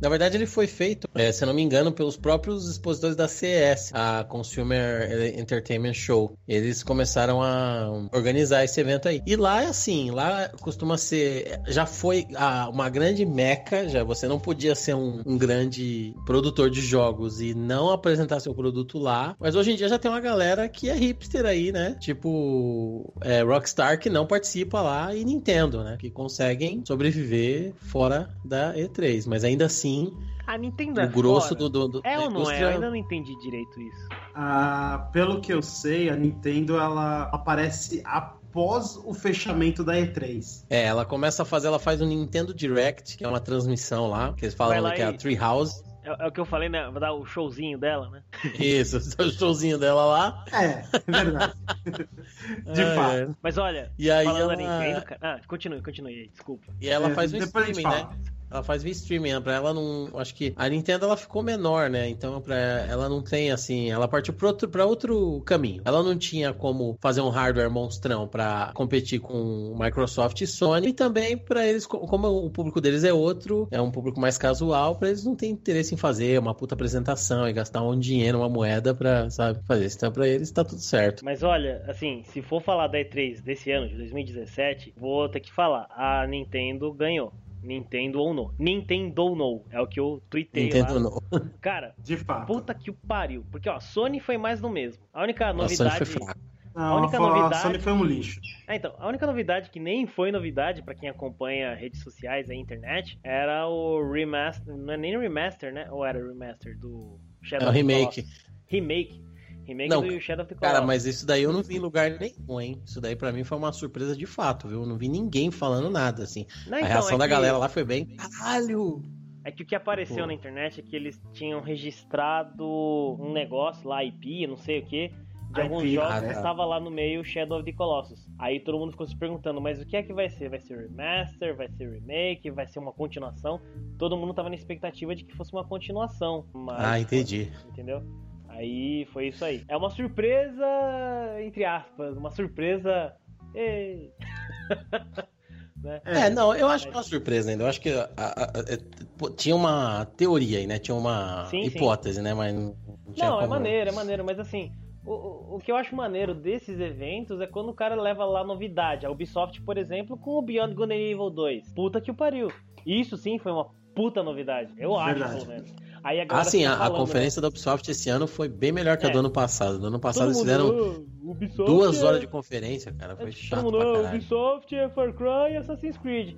Na verdade, ele foi feito, é, se eu não me engano, pelos próprios expositores da CES, a Consumer Entertainment Show. Eles começaram a organizar esse evento aí. E lá é assim, lá costuma ser, já foi a- uma grande meca, já você não podia ser um, um grande produtor de jogos e não apresentar seu produto lá. Mas hoje em dia já tem uma galera que é hipster aí, né? Tipo, é, Rockstar que não participa lá e Nintendo, né? Que conseguem sobreviver fora da E3. Mas ainda assim, A Nintendo é o grosso do, do, do É ou não é? Eu ainda não entendi direito isso. Ah, pelo que eu sei, a Nintendo ela aparece a pós o fechamento da E3. É, ela começa a fazer, ela faz um Nintendo Direct, que é uma transmissão lá, que eles falam lá que é a Treehouse. É, é o que eu falei, né? Vai dar o showzinho dela, né? Isso, o showzinho dela lá. É, é verdade. De É, fato. é. Mas olha, E aí falando ela- da Nintendo, cara... Ah, continue, continue aí, desculpa. E ela É, faz um streaming, né? Ela faz um streaming, pra ela não. Acho que a Nintendo ela ficou menor, né? Então pra ela não tem assim. Ela partiu pra outro, outro caminho. Ela não tinha como fazer um hardware monstrão pra competir com Microsoft e Sony. E também pra eles, co- como o público deles é outro, é um público mais casual, pra eles não tem interesse em fazer uma puta apresentação e gastar um dinheiro, uma moeda pra, sabe, fazer isso. Então pra eles tá tudo certo. Mas olha, assim, se for falar da E3 desse ano, de 2017, vou ter que falar. A Nintendo ganhou. Nintendo ou não. Nintendo ou não. É o que eu tuitei Nintendo lá. não. Cara, De fato. puta que o pariu. Porque, ó, Sony foi mais no mesmo. A única A Sony novidade... foi fraca. Não, a única a novidade- Sony foi um lixo. Ah, então, a única novidade que nem foi novidade pra quem acompanha redes sociais e internet era o remaster, não é nem remaster, né? Ou era o remaster do Shadow É o of the remake. Remake. Remake Não, do Shadow of the Colossus. Cara, mas isso daí eu não vi em lugar nenhum, hein? Isso daí pra mim foi uma surpresa de fato, viu? Eu não vi ninguém falando nada, assim. Não, a então, reação é da que- galera lá foi bem. Caralho! É que o que apareceu Pô. na internet é que eles tinham registrado um negócio lá, IP, não sei o que, de IP, alguns jogos ah, que estava lá no meio Shadow of the Colossus. Aí todo mundo ficou se perguntando, mas o que é que vai ser? Vai ser remaster? Vai ser remake? Vai ser uma continuação? Todo mundo tava na expectativa de que fosse uma continuação. Mas, Ah, entendi. Entendeu? Aí foi isso aí. É uma surpresa, entre aspas, uma surpresa. Ei. né? É, não, eu acho que é uma surpresa ainda. Eu acho que a- a- a- é, tinha uma teoria aí, né? Tinha uma Sim, sim. hipótese, né? Mas não, tinha Não, é como- maneiro, é maneiro, mas assim, o, o, que eu acho maneiro desses eventos é quando o cara leva lá novidade. A Ubisoft, por exemplo, com o Beyond Good and Evil 2. Puta que o pariu. Isso sim foi uma puta novidade. Eu acho, Verdade. pelo menos. Aí a Ah, sim, a, a falando, conferência da Ubisoft esse ano foi bem melhor que a É. do ano passado. Do ano né? passado eles fizeram "Ah, Ubisoft duas é- horas de conferência, cara. Foi é, chato mundo, pra "Ah, caralho. Ubisoft é Far Cry e Assassin's Creed.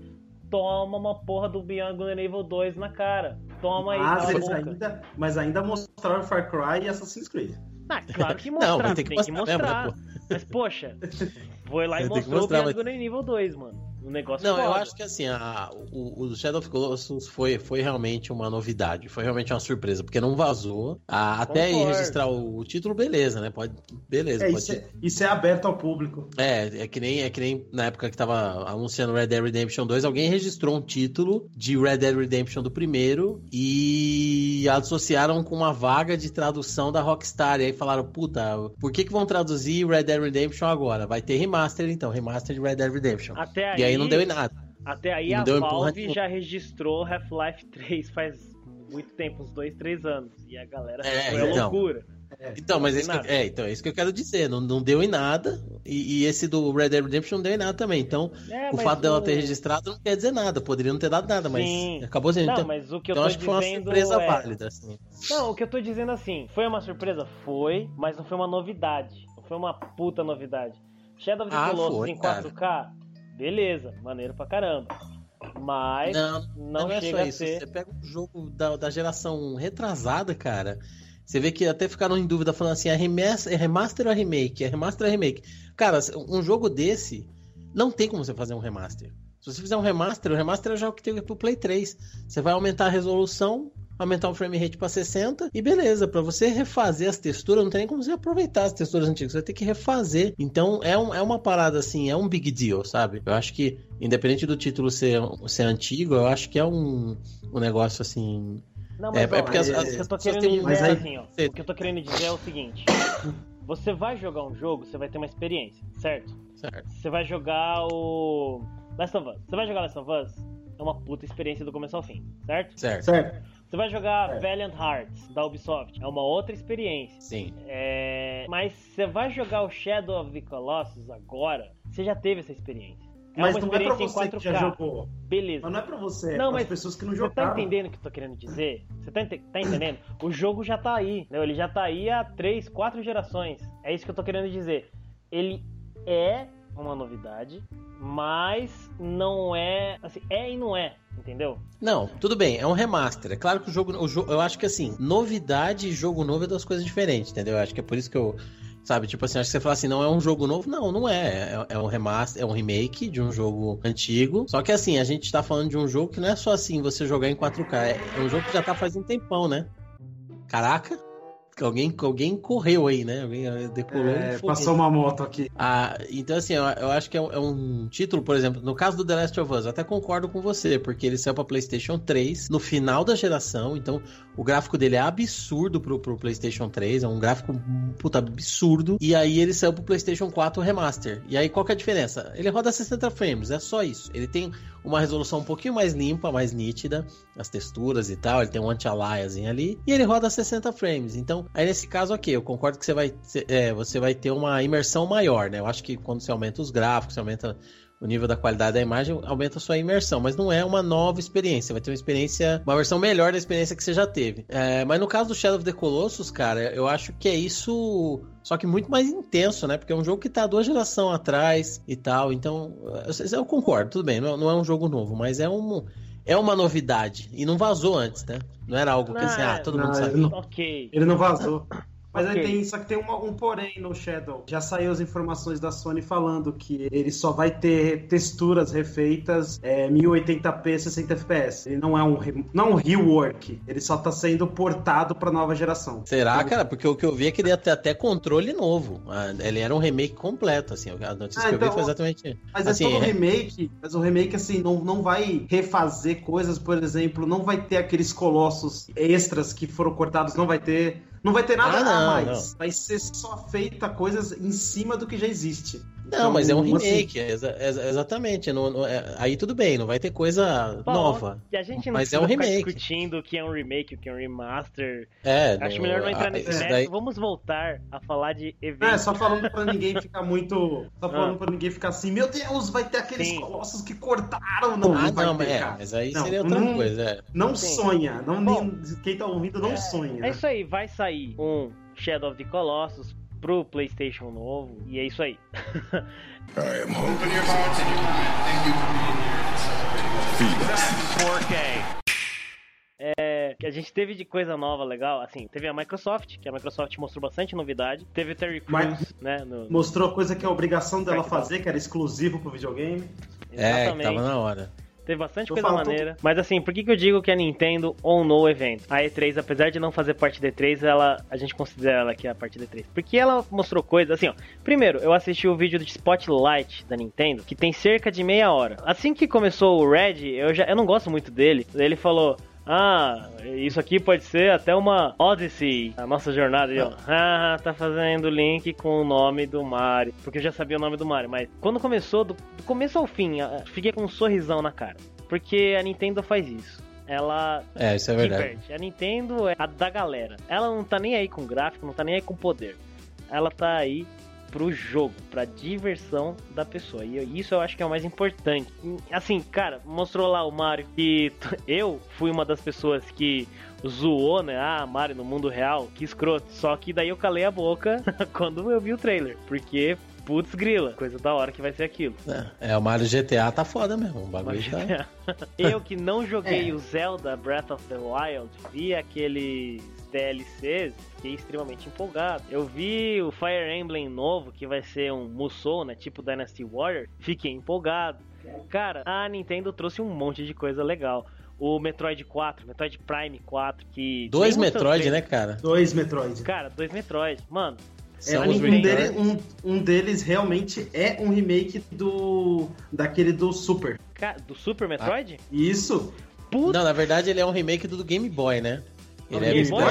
Toma uma porra do Beyond Good and Evil 2 na cara. Toma aí, Mas eles boca. ainda, mas ainda mostraram Far Cry e Assassin's Creed. Ah, claro que Não, mostrar, mas tem que mostrar. mesmo, né, pô? Mas, poxa, foi lá e Tem que mostrou mostrar, o Beyond mas- Good and Evil 2, mano. Um negócio Não, eu foda. acho que assim, a- o, o Shadow of Colossus foi, foi realmente uma novidade, foi realmente uma surpresa, porque não vazou. A- até registrar o, o título, beleza, né? Pode, beleza, É, pode isso, é, isso é aberto ao público. É, é que nem, é que nem na época que tava anunciando Red Dead Redemption 2, alguém registrou um título de Red Dead Redemption do primeiro e associaram com uma vaga de tradução da Rockstar. E aí falaram, puta, por que que vão traduzir Red Dead Redemption agora? Vai ter remaster então, remaster de Red Dead Redemption. Até aí, E aí não deu em nada. Até aí não a Valve já registrou Half-Life 3 faz muito tempo, uns 2, 3 anos. E a galera É, foi a então. loucura. Então, mas é isso, que, é, então, é isso que eu quero dizer. Não, não deu em nada. E, e esse do Red Dead Redemption não deu em nada também. Então, É, o fato dela o- ter registrado não quer dizer nada. Poderia não ter dado nada, mas Sim. acabou sendo. Não, então, mas o que eu então tô acho que foi uma surpresa é... válida, assim. Não, o que eu tô dizendo assim, foi uma surpresa? Foi, mas não foi uma novidade. Não foi uma puta novidade. Shadow of the Ah, Colossus foi, em cara. 4K, beleza, maneiro pra caramba. Mas Não, não, não, é chega só a isso. ser. Você pega um jogo da, da geração retrasada, cara. Você vê que até ficaram em dúvida falando assim: é remaster, é remaster ou é remake? É remaster ou é remake? Cara, um jogo desse não tem como você fazer um remaster. Se você fizer um remaster, o remaster é o jogo que tem pro Play 3. Você vai aumentar a resolução, aumentar o frame rate pra 60 e beleza. Pra você refazer as texturas, não tem nem como você aproveitar as texturas antigas. Você vai ter que refazer. Então é, um, é uma parada assim, é um big deal, sabe? Eu acho que, independente do título ser, ser antigo, eu acho que é um, um negócio assim. Não, É, mas é ó, porque as- o as que eu tô querendo um- dizer mas é aí- assim, ó. O que eu tô querendo dizer é o seguinte. Você vai jogar um jogo, você vai ter uma experiência, certo? Certo. Você vai jogar o Last of Us. Você vai jogar Last of Us? É uma puta experiência do começo ao fim, certo? Certo. Certo. Você vai jogar É. Valiant Hearts da Ubisoft. É uma outra experiência. Sim. É, Mas você vai jogar o Shadow of the Colossus agora, você já teve essa experiência. É Mas uma não é pra experiência em você que já 4K. jogou. Beleza. Mas não é pra você, é Não, as mas pessoas que não Você tá jogaram. entendendo o que eu tô querendo dizer? Você tá, ente- tá entendendo? O jogo já tá aí, entendeu? Ele já tá aí há três, quatro gerações. É isso que eu tô querendo dizer. Ele é uma novidade, mas não é. Assim, é e não é, entendeu? Não, tudo bem, é um remaster. É claro que o jogo, o. Eu acho que assim, novidade e jogo novo é duas coisas diferentes, entendeu? Eu acho que é por isso que eu. Sabe? Tipo assim, acho que você fala assim, não é um jogo novo. Não, não é. É, é um remaster, é um remake de um jogo antigo. Só que assim, a gente tá falando de um jogo que não é só assim você jogar em 4K. É, é um jogo que já tá faz um tempão, né? Caraca! Alguém, alguém correu aí, né? Alguém eh, decolou. É, passou uma moto aqui. Ah, então, assim, eu, eu acho que é um, é um, título, por exemplo, no caso do The Last of Us, eu até concordo com você, porque ele saiu pra PlayStation 3 no final da geração, então o gráfico dele é absurdo pro, pro PlayStation 3, é um gráfico puta absurdo, e aí ele saiu pro PlayStation 4 Remaster. E aí qual que é a diferença? Ele roda 60 frames, é só isso. Ele tem uma resolução um pouquinho mais limpa, mais nítida, as texturas e tal, ele tem um anti-aliasing ali, e ele roda 60 frames. Então, aí nesse caso, ok, eu concordo que você vai, é, você vai ter uma imersão maior, né? Eu acho que quando você aumenta os gráficos, você aumenta o nível da qualidade da imagem, aumenta a sua imersão, mas não é uma nova experiência, vai ter uma experiência, uma versão melhor da experiência que você já teve. É, mas no caso do Shadow of the Colossus, cara, eu acho que é isso, só que muito mais intenso, né? Porque é um jogo que tá duas gerações atrás e tal, então eu, eu concordo, tudo bem, não, não é um jogo novo, mas é um é uma novidade. E não vazou antes, né? Não era algo que assim, ah, todo não, mundo ele sabia. não- Ok. Ele não vazou. Mas Ok. aí tem, só que tem uma- um porém no Shadow. Já saiu as informações da Sony falando que ele só vai ter texturas refeitas é, 1080p 60 fps. Ele não é um, não é um rework. Ele só tá sendo portado pra nova geração. Será, cara? Porque o que eu vi é que ele ia ter até controle novo. Ah, Ele era um remake completo, assim. A notícia Ah, que eu vi então- foi exatamente. Mas assim, é todo é- remake, mas o remake, assim, não, não vai refazer coisas, por exemplo, não vai ter aqueles colossos extras que foram cortados, não vai ter. Não vai ter nada Ah, não, a mais. Vai ser só feita coisas em cima do que já existe. Não, mas é um Então, assim, remake, é exa- é- exatamente. não- não- é- aí tudo bem, não vai ter coisa Bom, nova. E a gente não Mas é um ficar remake. discutindo o que é um remake, o que é um remaster. É, Acho melhor não entrar ah, nesse mérito. daí- Vamos voltar a falar de eventos. É, só falando pra ninguém ficar muito. Só falando Ah. pra ninguém ficar assim, meu Deus, vai ter aqueles Sim. colossos que cortaram. Não, Ah, não ter, é, mas aí Não, seria outra não- coisa. É. Não Sim. sonha. Não, Bom, nem- quem tá ouvindo não sonha. É isso aí, vai sair um Shadow of the Colossus pro PlayStation novo. E é isso aí. I am open your hearts and your mind. Thank you for being here and celebrating. That's 4K. É, que a gente teve de coisa nova legal, assim, teve a Microsoft, que a Microsoft mostrou bastante novidade. Teve o Terry Crews, Mas- né? no- Mostrou coisa que é obrigação dela fazer, que era exclusivo pro videogame. É, Exatamente. tava na hora. Teve bastante coisa maneira. Mas assim, por que, que eu digo que a Nintendo onou o evento? A E3, apesar de não fazer parte da E3, ela, a gente considera ela que é a parte da E3. Porque ela mostrou coisas, assim, ó. Primeiro, eu assisti o vídeo de Spotlight da Nintendo, que tem cerca de meia hora. Assim que começou o Red, eu já eu não gosto muito dele. Ele falou. Ah, isso aqui pode ser até uma Odyssey, a nossa jornada. E eu, ah, tá fazendo link com o nome do Mario. Porque eu já sabia o nome do Mario, mas quando começou, do, do começo ao fim, fiquei com um sorrisão na cara. Porque a Nintendo faz isso. Ela É, isso é verdade. diverte. A Nintendo é a da galera. Ela não tá nem aí com gráfico, não tá nem aí com poder. Ela tá aí pro jogo, pra diversão da pessoa. E isso eu acho que é o mais importante. Assim, cara, mostrou lá o Mario que eu fui uma das pessoas que zoou, né? Ah, Mario no mundo real, que escroto. Só que daí eu calei a boca quando eu vi o trailer. Porque, putz grila, coisa da hora que vai ser aquilo. É, é, o Mario GTA tá foda mesmo. O bagulho tá. eu que não joguei É. o Zelda Breath of the Wild, vi aqueles DLCs, fiquei extremamente empolgado. Eu vi o Fire Emblem novo, que vai ser um Musou, né? Tipo Dynasty Warrior, fiquei empolgado. Cara, a Nintendo trouxe um monte de coisa legal. O Metroid 4, Metroid Prime 4, que. Dois Metroid, né, cara? Dois Metroid. Cara, dois Metroid. Mano, É, um, um dele- um- um deles realmente é um remake do. daquele do Super. ca- do Super Metroid? Isso. Puta Não, na verdade ele é um remake do, do Game Boy, né? Ele Game é, Boy?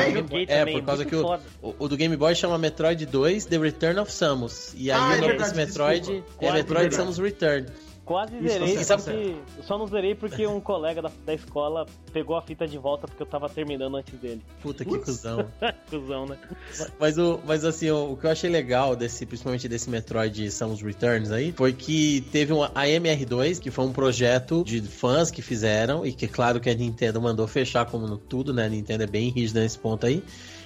é, é, também, por causa que o, o, o do Game Boy chama Metroid 2 The Return of Samus. E aí Ah, o é nome verdade, desse Metroid desculpa. é Metroid. Samus Return. Quase Isso, zerei, você só, tá que, só não zerei porque um colega da, da escola pegou a fita de volta porque eu tava terminando antes dele. Puta que cuzão. Cusão, né? Mas, o, mas assim, o, o que eu achei legal, desse, principalmente desse Metroid Samus Returns aí, foi que teve um AMR2, que foi um projeto de fãs que fizeram, e que claro que a Nintendo mandou fechar como no tudo, né? A Nintendo é bem rígida nesse ponto aí.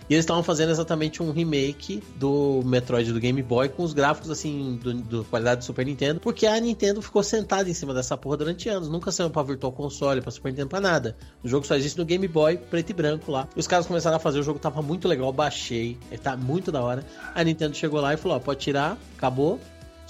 E eles estavam fazendo exatamente um remake do Metroid do Game Boy com os gráficos assim do, do qualidade do Super Nintendo, porque a Nintendo ficou sentada em cima dessa porra durante anos, nunca saiu para Virtual Console, para Super Nintendo, para nada. O jogo só existe no Game Boy preto e branco lá. Os caras começaram a fazer, o jogo tava muito legal, baixei, ele tá muito da hora. A Nintendo chegou lá e falou: ó, pode tirar, acabou.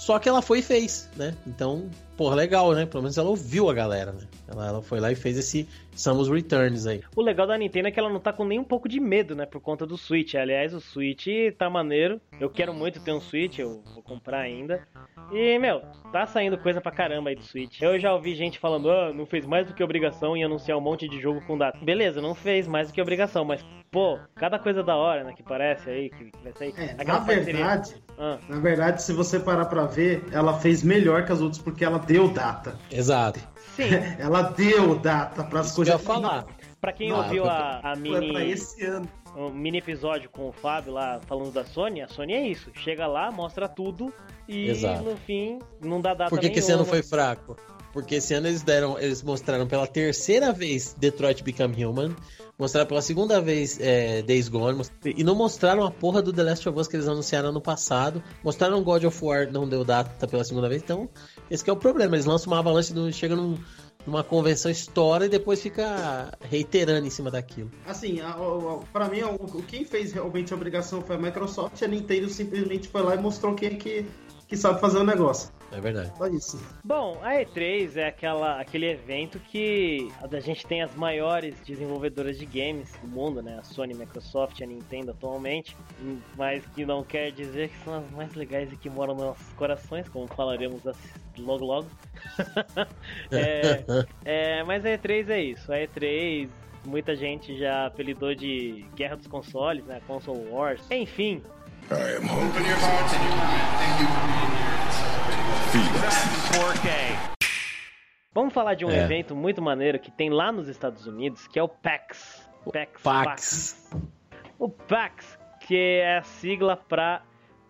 Só que ela foi e fez, né? Então, porra, legal, né? Pelo menos ela ouviu a galera, né? Ela, ela foi lá e fez esse Samus Returns aí. O legal da Nintendo é que ela não tá com nem um pouco de medo, né? Por conta do Switch. Aliás, o Switch tá maneiro. Eu quero muito ter um Switch, eu vou comprar ainda. E, meu, tá saindo coisa pra caramba aí do Switch. Eu já ouvi gente falando, ah, não fez mais do que obrigação em anunciar um monte de jogo com data. Beleza, não fez mais do que obrigação, mas, pô, cada coisa da hora, né, que parece aí, que, vai sair. É, na parceria- verdade, Ah, na verdade, se você parar pra ver, ela fez melhor que as outras porque ela deu data. Exato. Sim, Ela deu data que eu coisas. ia falar. pra quem ouviu foi- a, a Foi pra mini, esse ano. um mini episódio com o Fábio lá falando da Sony, a Sony é isso. Chega lá, mostra tudo e Exato. no fim não dá data Por que, que esse nenhuma. ano foi fraco? Porque esse ano eles deram, eles mostraram pela terceira vez Detroit Become Human, mostraram pela segunda vez é, Days Gone, e não mostraram a porra do The Last of Us que eles anunciaram ano passado. Mostraram God of War, não deu data pela segunda vez, então esse que é o problema. Eles lançam uma avalanche, do- chega num- numa convenção história e depois fica reiterando em cima daquilo. Assim, a, a, a- pra mim, o- quem fez realmente a obrigação foi a Microsoft. A Nintendo simplesmente foi lá e mostrou quem é que, que sabe fazer o negócio. É verdade. Só isso. Bom, a E3 é aquela, aquele evento que a gente tem as maiores desenvolvedoras de games do mundo, né? A Sony, a Microsoft e a Nintendo atualmente, hum, mas que não quer dizer que são as mais legais e que moram nos nossos corações, como falaremos assim logo logo. é, é, mas a E3 é isso, a E3 muita gente já apelidou de Guerra dos Consoles, né? Console Wars, enfim, I am open your hearts and your mind. Thank you Vamos falar de um É. evento muito maneiro que tem lá nos Estados Unidos, que é o PAX. PAX. Pax. O PAX, que é a sigla para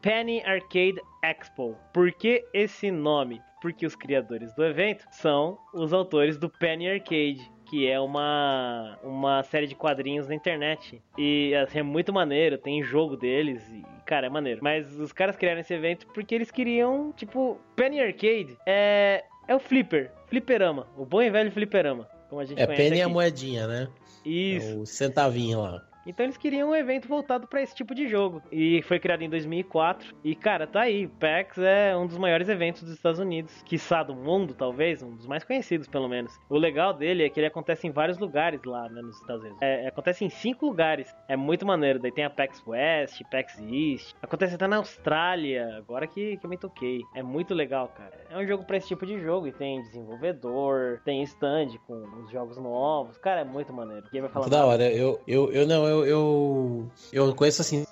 Penny Arcade Expo. Por que esse nome? Porque os criadores do evento são os autores do Penny Arcade, que é uma, uma série de quadrinhos na internet. E assim, é muito maneiro, tem jogo deles e, cara, é maneiro. Mas os caras criaram esse evento porque eles queriam, tipo, Penny Arcade é, é o flipper, fliperama, o bom e velho fliperama. Como a gente É conhece penny a aqui. moedinha, né? Isso. É o centavinho lá. Então eles queriam um evento voltado pra esse tipo de jogo. E foi criado em 2004. E cara, tá aí. PAX é um dos maiores eventos dos Estados Unidos. Quiçá do mundo, talvez. Um dos mais conhecidos, pelo menos. O legal dele é que ele acontece em vários lugares lá, né, nos Estados Unidos. É, acontece em cinco lugares. É muito maneiro. Daí tem a PAX West, PAX East. Acontece até na Austrália. Agora que, que eu me toquei. É muito legal, cara. É um jogo pra esse tipo de jogo. E tem desenvolvedor, tem stand com os jogos novos. Cara, é muito maneiro. Quem vai falar da hora. Eu, eu, eu não, eu, eu, eu conheço assim,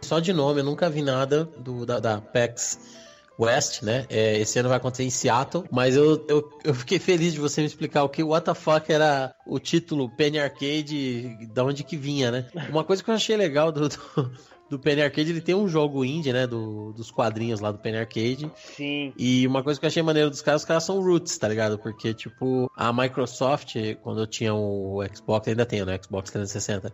só de nome, eu nunca vi nada do, da, da PAX West, né? É, esse ano vai acontecer em Seattle, mas eu, eu, eu fiquei feliz de você me explicar o que o fuck era o título Penny Arcade, da onde que vinha, né? Uma coisa que eu achei legal do, do, do Penny Arcade, ele tem um jogo indie, né? Do, dos quadrinhos lá do Penny Arcade. Sim. E uma coisa que eu achei maneiro dos caras, os caras são roots, tá ligado? Porque, tipo, a Microsoft, quando eu tinha o Xbox, ainda tem, né? Xbox 360.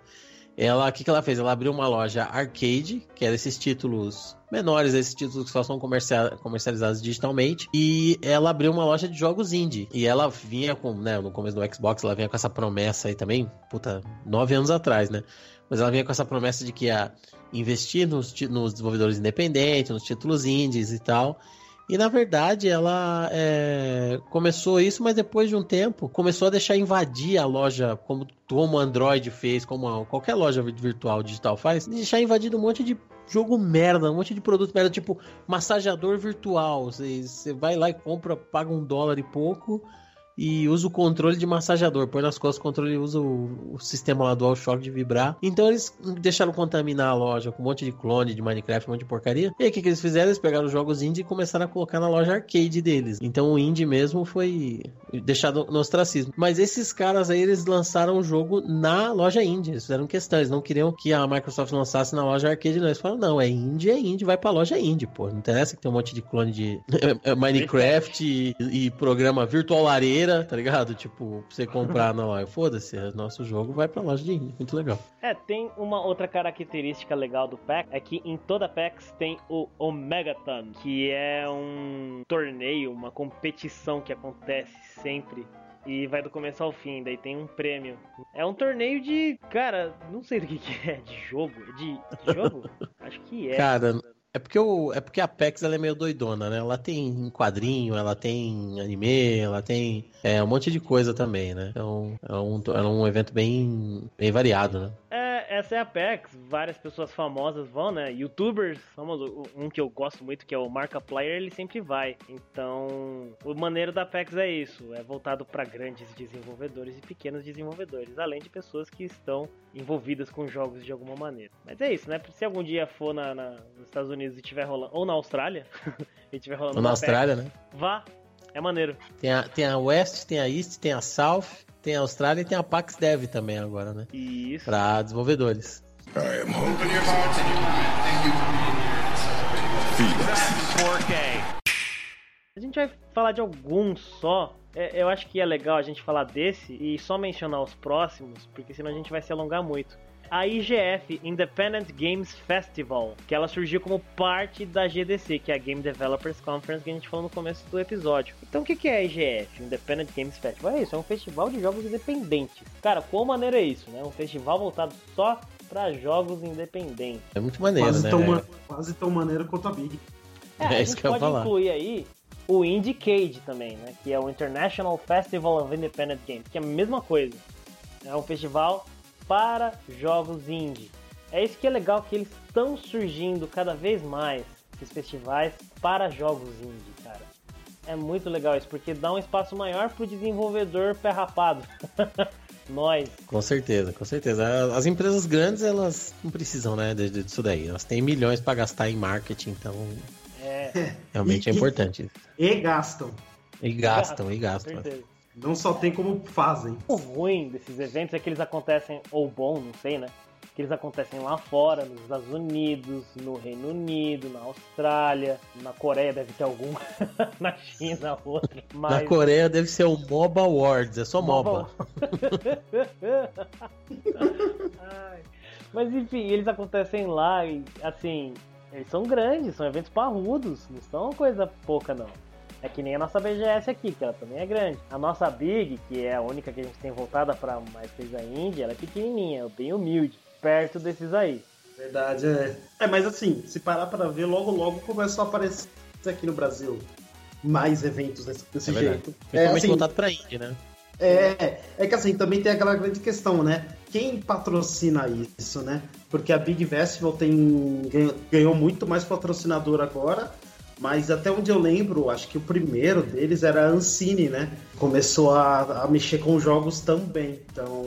Ela, o que, que ela fez? Ela abriu uma loja arcade, que era esses títulos menores, esses títulos que só são comercia- comercializados digitalmente, e ela abriu uma loja de jogos indie. E ela vinha com, né, no começo do Xbox, ela vinha com essa promessa aí também, puta, nove anos atrás, né? Mas ela vinha com essa promessa de que ia investir nos, nos desenvolvedores independentes, nos títulos indies e tal. E na verdade ela é, começou isso, mas depois de um tempo começou a deixar invadir a loja, como, como o Android fez, como qualquer loja virtual digital faz, de deixar invadido um monte de jogo merda, um monte de produto merda, tipo massageador virtual. Você vai lá e compra, paga um dólar e pouco e usa o controle de massageador. Põe nas costas o controle e usa o, o sistema lá do DualShock de vibrar. Então eles deixaram contaminar a loja com um monte de clone de Minecraft, um monte de porcaria. E aí o que, que eles fizeram? Eles pegaram os jogos indie e começaram a colocar na loja arcade deles. Então o indie mesmo foi deixado no ostracismo. Mas esses caras aí, eles lançaram o jogo na loja indie. Eles fizeram questão. Eles não queriam que a Microsoft lançasse na loja arcade, não. Eles falaram, não, é indie, é indie, vai pra loja indie, pô. Não interessa que tem um monte de clone de Minecraft e, e programa Virtual Lareira feira, tá ligado? Tipo, pra você comprar, não, foda-se, nosso jogo vai pra loja de indie. Muito legal. É, tem uma outra característica legal do PAX, é que em toda PAX tem o Omegaton, que é um torneio, uma competição que acontece sempre e vai do começo ao fim, daí tem um prêmio. É um torneio de, cara, não sei do que, que é, de jogo, de, de jogo? Acho que é. Cara, é porque, o, é porque a PEX ela é meio doidona, né? Ela tem quadrinho, ela tem anime, ela tem é, um monte de coisa também, né? Então é um, é um evento bem, bem variado, né? É, essa é a PEX. Várias pessoas famosas vão, né? Youtubers, famoso, um que eu gosto muito, que é o Markiplier, ele sempre vai. Então, o maneiro da PEX é isso. É voltado para grandes desenvolvedores e pequenos desenvolvedores, além de pessoas que estão envolvidas com jogos de alguma maneira. Mas é isso, né? Se algum dia for na, na nos Estados Unidos e tiver rolando, ou na Austrália, e tiver rolando Ou na Austrália, né? vá. É maneiro. Tem a, tem a West, tem a East, tem a South, tem a Austrália e tem a Pax Dev também agora, né? Isso. Pra desenvolvedores. I am open your hearts and your mind. Thank you for being here. Phoenix. A gente vai falar de alguns só. É, eu acho que é legal a gente falar desse e só mencionar os próximos, porque senão a gente vai se alongar muito. A IGF, Independent Games Festival, que ela surgiu como parte da GDC, que é a Game Developers Conference que a gente falou no começo do episódio. Então o que que é a IGF, Independent Games Festival? É isso, é um festival de jogos independentes. Cara, qual maneira é isso, né? Um festival voltado só para jogos independentes. É muito maneiro, Quase, né? tão, ma- quase tão maneiro quanto a Big. É, É a isso gente pode falar. incluir aí o Indiecade também, né? Que é o International Festival of Independent Games, que é a mesma coisa. É um festival para jogos indie. É isso que é legal, que eles estão surgindo cada vez mais, esses festivais, para jogos indie, cara. É muito legal isso, porque dá um espaço maior pro desenvolvedor pé rapado. Nós. Com certeza, com certeza. As empresas grandes, elas não precisam, né, disso daí. Elas têm milhões pra gastar em marketing, então É, realmente é E- e- importante. E gastam. E gastam, e com gastam. Não só tem como fazem. O ruim desses eventos é que eles acontecem, ou bom, não sei, né? Que eles acontecem lá fora, nos Estados Unidos, no Reino Unido, na Austrália, na Coreia deve ter algum, na China outro. Mas... Na Coreia deve ser o MOBA Awards, é só MOBA. Ai. Mas enfim, eles acontecem lá e assim, eles são grandes, são eventos parrudos, não são coisa pouca não. É que nem a nossa BGS aqui, que ela também é grande. A nossa Big, que é a única que a gente tem voltada para mais coisa indie, ela é pequenininha, bem humilde, perto desses aí. Verdade, é. É, mas assim, se parar pra ver, logo logo começou a aparecer aqui no Brasil mais eventos desse, desse É jeito. É, Principalmente assim, voltado pra Indie, né? é, é que assim, também tem aquela grande questão, né? Quem patrocina isso, né? Porque a Big Festival tem, ganhou, ganhou muito mais patrocinador agora, mas até onde eu lembro, acho que o primeiro deles era a Ancine, né? Começou a, a mexer com jogos também. Então,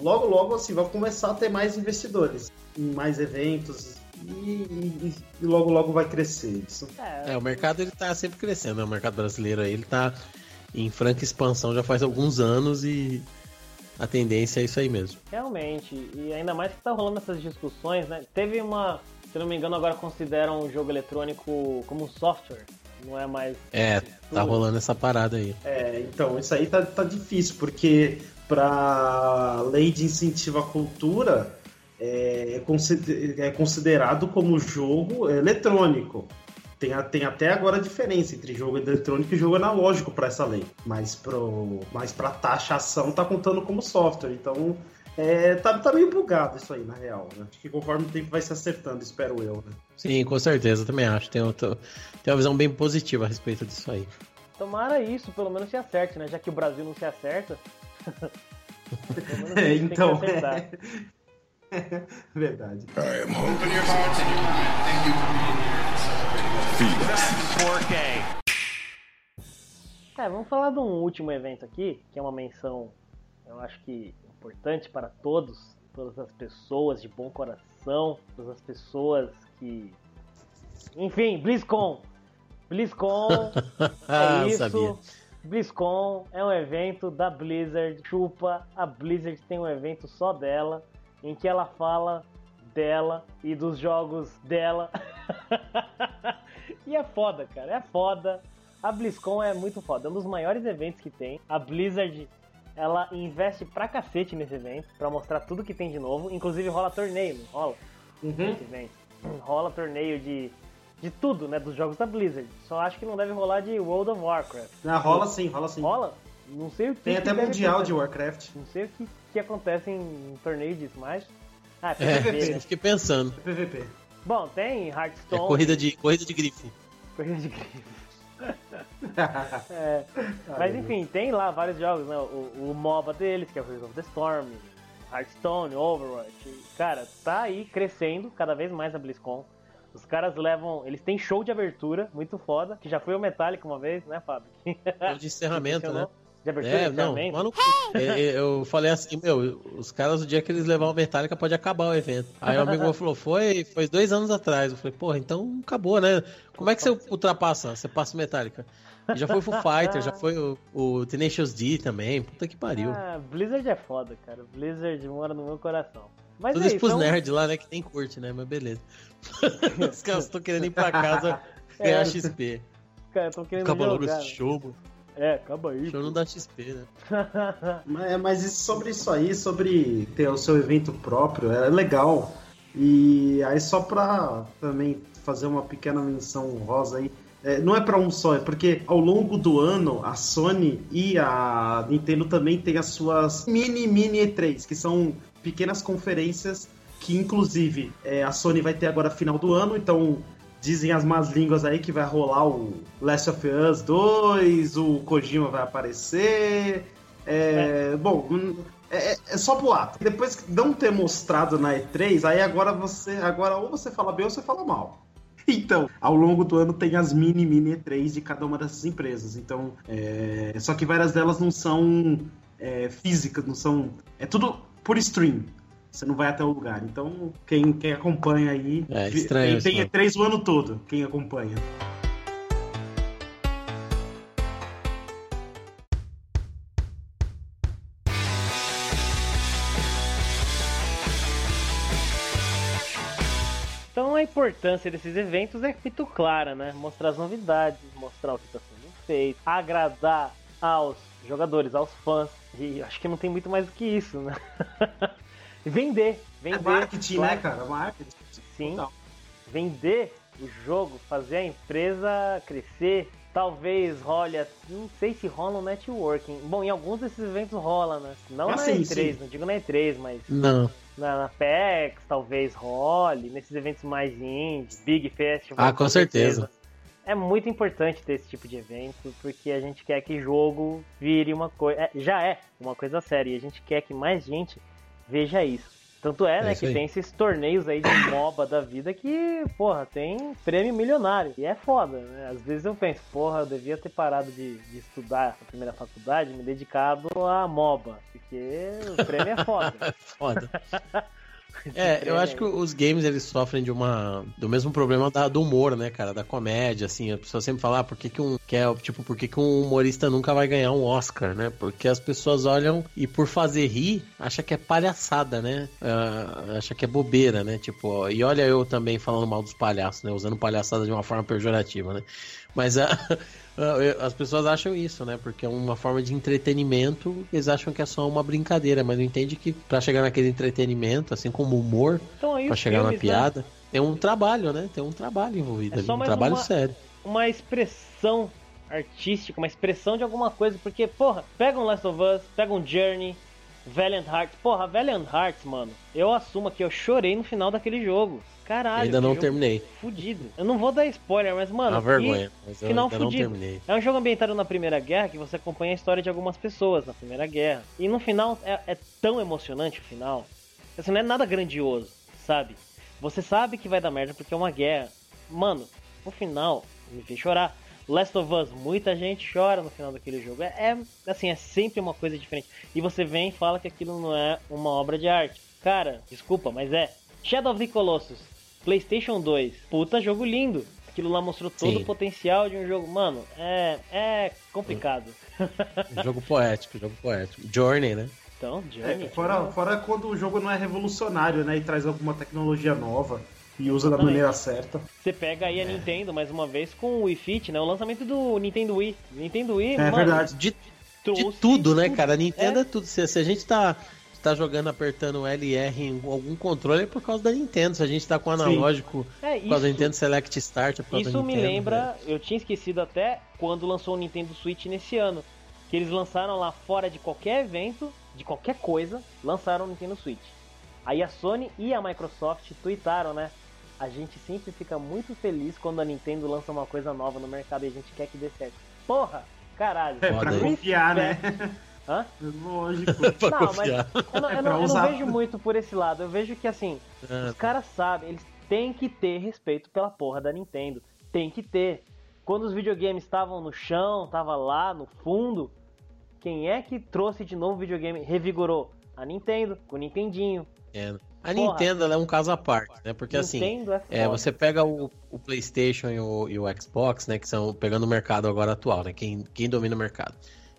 logo, logo, assim, vai começar a ter mais investidores em mais eventos e, e- e logo, logo vai crescer isso. É, o mercado ele tá sempre crescendo, né? O mercado brasileiro aí, ele tá em franca expansão já faz alguns anos e a tendência é isso aí mesmo. realmente. E ainda mais que tá rolando essas discussões, né? Teve uma, se não me engano, agora consideram o jogo eletrônico como um software. Não é mais. É, tá rolando essa parada aí. É, então, isso aí tá, tá difícil, porque para lei de incentivo à cultura é, consider- é considerado como jogo eletrônico. Tem, tem até agora a diferença entre jogo eletrônico e jogo analógico para essa lei, mas pro, mas para taxação tá contando como software. Então é, tá, tá meio bugado isso aí, na real. Né? Acho que conforme o tempo vai se acertando, espero eu. Né? Sim, com certeza, também acho. Tem, uma visão bem positiva a respeito disso aí. Tomara isso, pelo menos se acerte, né? Já que o Brasil não se acerta. É, gente tem que então, acertar. Verdade. I am open your hearts and your mind. Thank you for being here and celebrating Phoenix. É, vamos falar de um último evento aqui, que é uma menção, eu acho que importante para todos, todas as pessoas de bom coração, todas as pessoas que. Enfim, BlizzCon! BlizzCon Ah, é isso. sabia. BlizzCon é um evento da Blizzard. Chupa, a Blizzard tem um evento só dela, em que ela fala dela e dos jogos dela. e é foda, cara, é foda. a BlizzCon é muito foda. É um dos maiores eventos que tem. A Blizzard, ela investe pra cacete nesse evento, pra mostrar tudo que tem de novo. Inclusive rola torneio, não rola? Uhum. Nesse evento. Rola torneio de, de tudo, né? Dos jogos da Blizzard. Só acho que não deve rolar de World of Warcraft. Ah, rola sim, rola sim. Rola? Não sei o que. Tem que até mundial de Warcraft. Não sei o que, que acontece em um torneio disso, mas. Ah, É, PVP, né? eu fiquei pensando. PVP. Bom, tem É Hearthstone. corrida de, corrida de grifo. Corrida de grifo. É, mas enfim, tem lá vários jogos, né? O, o MOBA deles, que é o Heroes of the Storm, Hearthstone, Overwatch. Cara, tá aí crescendo cada vez mais a BlizzCon. Os caras levam. Eles têm show de abertura, muito foda, que já foi o Metallica uma vez, né, Fábio? Show de encerramento, né? De abertura É, não, mano, é, é, eu falei assim, meu, os caras, o dia que eles levar o Metallica pode acabar o evento. Aí o amigo meu falou, foi, foi dois anos atrás. Eu falei, porra, então acabou, né? Como é que você ultrapassa? Você passa o Metallica? E já foi o Foo Fighter, já foi o, o Tenacious D também, puta que pariu. Ah, Blizzard é foda, cara. Blizzard mora no meu coração. Mas Tudo é isso pros é um- nerds lá, né, que nem curte, né? Mas beleza. Os caras estão querendo ir pra casa ganhar É. XP. Cara, tão querendo Acaba logo esse show, mano. É, acaba aí. Show não dá XP, né? Mas, mas isso- sobre isso aí, sobre ter o seu evento próprio, é legal. E aí só pra também fazer uma pequena menção rosa aí, é, não é pra um só, é porque ao longo do ano a Sony e a Nintendo também tem as suas mini mini E3, que são pequenas conferências que inclusive é, a Sony vai ter agora final do ano, então dizem as más línguas aí que vai rolar o Last of Us 2, o Kojima vai aparecer. É, Bom, hum, é, é- é só boato. Depois que não ter mostrado na E3, aí agora você. Agora ou você fala bem ou você fala mal. Então, ao longo do ano tem as mini, mini E3 de cada uma dessas empresas. Então, é, só que várias delas não são é, físicas, não são. É tudo por stream. Você não vai até o lugar. Então, quem, quem acompanha aí. É, estranho Tem, tem né? E3 o ano todo, quem acompanha. Então a importância desses eventos é muito clara, né? Mostrar as novidades, mostrar o que está sendo feito, agradar aos jogadores, aos fãs. E acho que não tem muito mais do que isso, né? E vender, É vender. marketing, claro. né, cara? Marketing. Sim. Total. Vender o jogo, fazer a empresa crescer. Talvez role, não sei se rola um networking. Bom, em alguns desses eventos rola, né? Não Ah, na sim, E3, sim. não digo na E3, mas Não. na, na PEX, talvez role, nesses eventos mais indie, Big Festival. Ah, com certeza. É muito importante ter esse tipo de evento, porque a gente quer que jogo vire uma coisa. já é uma coisa séria, e a gente quer que mais gente veja isso. Tanto é, É né, que aí. tem esses torneios aí de MOBA da vida que, porra, tem prêmio milionário. E é foda, né? Às vezes eu penso, porra, eu devia ter parado de, de estudar a primeira faculdade me dedicado a MOBA. Porque o prêmio é foda. Foda. É, eu acho que os games eles sofrem de uma do mesmo problema da- do humor, né, cara, da comédia, assim, a pessoa sempre fala, ah, por que, que um que é, tipo, por que, que um humorista nunca vai ganhar um Oscar, né? Porque as pessoas olham e por fazer rir, acha que é palhaçada, né? Ah, acha que é bobeira, né? Tipo, ó, e olha eu também falando mal dos palhaços, né? Usando palhaçada de uma forma pejorativa, né? Mas a- as pessoas acham isso, né? Porque é uma forma de entretenimento, eles acham que é só uma brincadeira, mas não entende que pra chegar naquele entretenimento, assim como o humor, Então os chegar na filmes, né? piada, tem um trabalho, né? Tem um trabalho envolvido É ali, só um trabalho uma- sério. uma expressão artística, uma expressão de alguma coisa, porque, porra, pega um Last of Us, pega um Journey, Valiant Hearts, porra, Valiant Hearts, mano, eu assumo que eu chorei no final daquele jogo. Caralho, ainda não terminei. Fudido. Eu não vou dar spoiler, mas, mano, Uma que vergonha, mas final ainda não fudido. terminei. É um jogo ambientado na Primeira Guerra que você acompanha a história de algumas pessoas na Primeira Guerra. E no final é, é tão emocionante o final. Assim, não é nada grandioso, sabe? Você sabe que vai dar merda porque é uma guerra. Mano, no final me fez chorar. Last of Us, muita gente chora no final daquele jogo. É, é, assim, é sempre uma coisa diferente. E você vem e fala que aquilo não é uma obra de arte. Cara, desculpa, mas é. Shadow of the Colossus, PlayStation 2, puta jogo lindo. Aquilo lá mostrou todo Sim. o potencial de um jogo. Mano, é, é complicado. jogo poético, jogo poético. Journey, né? Então, Journey. É, fora, fora quando o jogo não é revolucionário, né? E traz alguma tecnologia nova. E usa da maneira certa. Você pega aí a Nintendo, mais uma vez, com o Wii Fit, né? O lançamento do Nintendo Wii. Nintendo Wii, É mano, verdade. De, de tudo, né, tudo. cara? A Nintendo É. é, tudo. Se, se a gente tá, tá jogando apertando L e R em algum controle é por causa da Nintendo. Se a gente tá com analógico É, por causa da isso- Nintendo Select Start, é por causa Isso da me Nintendo, lembra, eu tinha esquecido até quando lançou o Nintendo Switch nesse ano. Que eles lançaram lá fora de qualquer evento, de qualquer coisa, lançaram o Nintendo Switch. Aí a Sony e a Microsoft tweetaram, né? A gente sempre fica muito feliz quando a Nintendo lança uma coisa nova no mercado e a gente quer que dê certo. Porra! Caralho! É, pra confiar, né? Hã? Lógico. Pra Não, mas confiar. eu não, eu É não- pra eu não vejo muito por esse lado. Eu vejo que assim, Ah, os caras sabem, eles têm que ter respeito pela porra da Nintendo. Tem que ter. Quando os videogames estavam no chão, tava lá no fundo, quem é que trouxe de novo o videogame, revigorou? A Nintendo, com o Nintendinho. é. A Porra. Nintendo é um caso à parte, né? Porque assim, Nintendo é, É, foda. você pega o, o PlayStation e o, e o Xbox, né? Que são pegando o mercado agora atual, né? Quem, quem domina o mercado.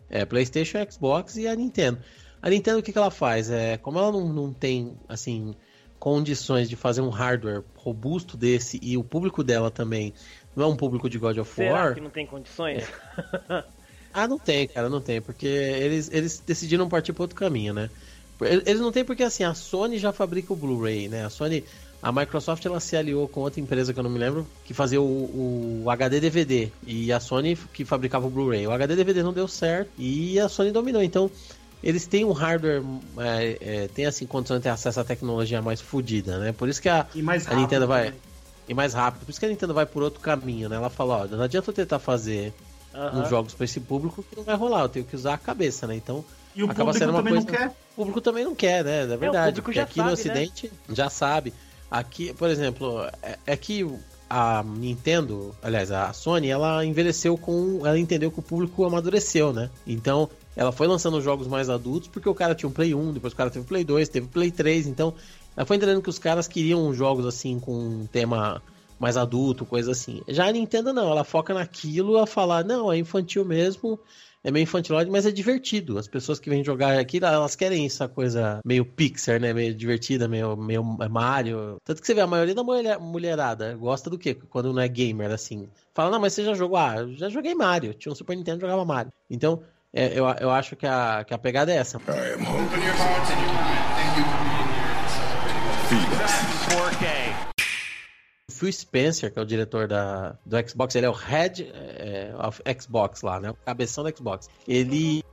É, PlayStation, Xbox e a Nintendo. A Nintendo, o que, que ela faz? É, como ela não, não tem, assim, condições de fazer um hardware robusto desse e o público dela também não é um público de God of Será War. que não tem condições? Ah, não tem, cara, não tem, porque eles, eles decidiram partir para outro caminho, né? Eles não tem porque assim, a Sony já fabrica o Blu-ray, né? A Sony, a Microsoft ela se aliou com outra empresa que eu não me lembro, que fazia o, o HD DVD e a Sony que fabricava o Blu-ray. O HD DVD não deu certo e a Sony dominou. Então, eles têm um hardware, é, é, tem assim condição de ter acesso à tecnologia mais fodida, né? Por isso que a, E mais a. Nintendo vai né? e mais rápido. Por isso que a Nintendo vai por outro caminho, né? Ela fala, ó, não adianta eu tentar fazer Aham. uns jogos pra esse público que não vai rolar, eu tenho que usar a cabeça, né? Então, E o acaba público sendo uma também coisa- não quer. o público também não quer, né? É verdade. porque já aqui no sabe, né? Ocidente já sabe. Aqui, por exemplo, é, é que a Nintendo, aliás, a Sony, ela envelheceu com. Ela entendeu que o público amadureceu, né? Então, ela foi lançando jogos mais adultos porque o cara tinha um Play 1, depois o cara teve o Play 2, teve o Play 3, então ela foi entendendo que os caras queriam jogos assim com um tema mais adulto, coisa assim. Já a Nintendo não, ela foca naquilo a falar, não, é infantil mesmo, é meio infantilóide, mas é divertido. As pessoas que vêm jogar aqui, elas querem essa coisa meio Pixar, né? Meio divertida, meio, meio Mario. Tanto que você vê, a maioria da mulher, mulherada gosta do quê? Quando não é gamer, assim. Fala, não, mas você já jogou? Ah, eu já joguei Mario. Tinha um Super Nintendo, jogava Mario. Então, é, eu, eu acho que a, que a pegada é essa. Open your mouth and your mind. Thank you for being here and celebrating. 4K. Phil Spencer, que é o diretor da, do Xbox, ele é o head é, of Xbox lá, né? O cabeção do Xbox. Ele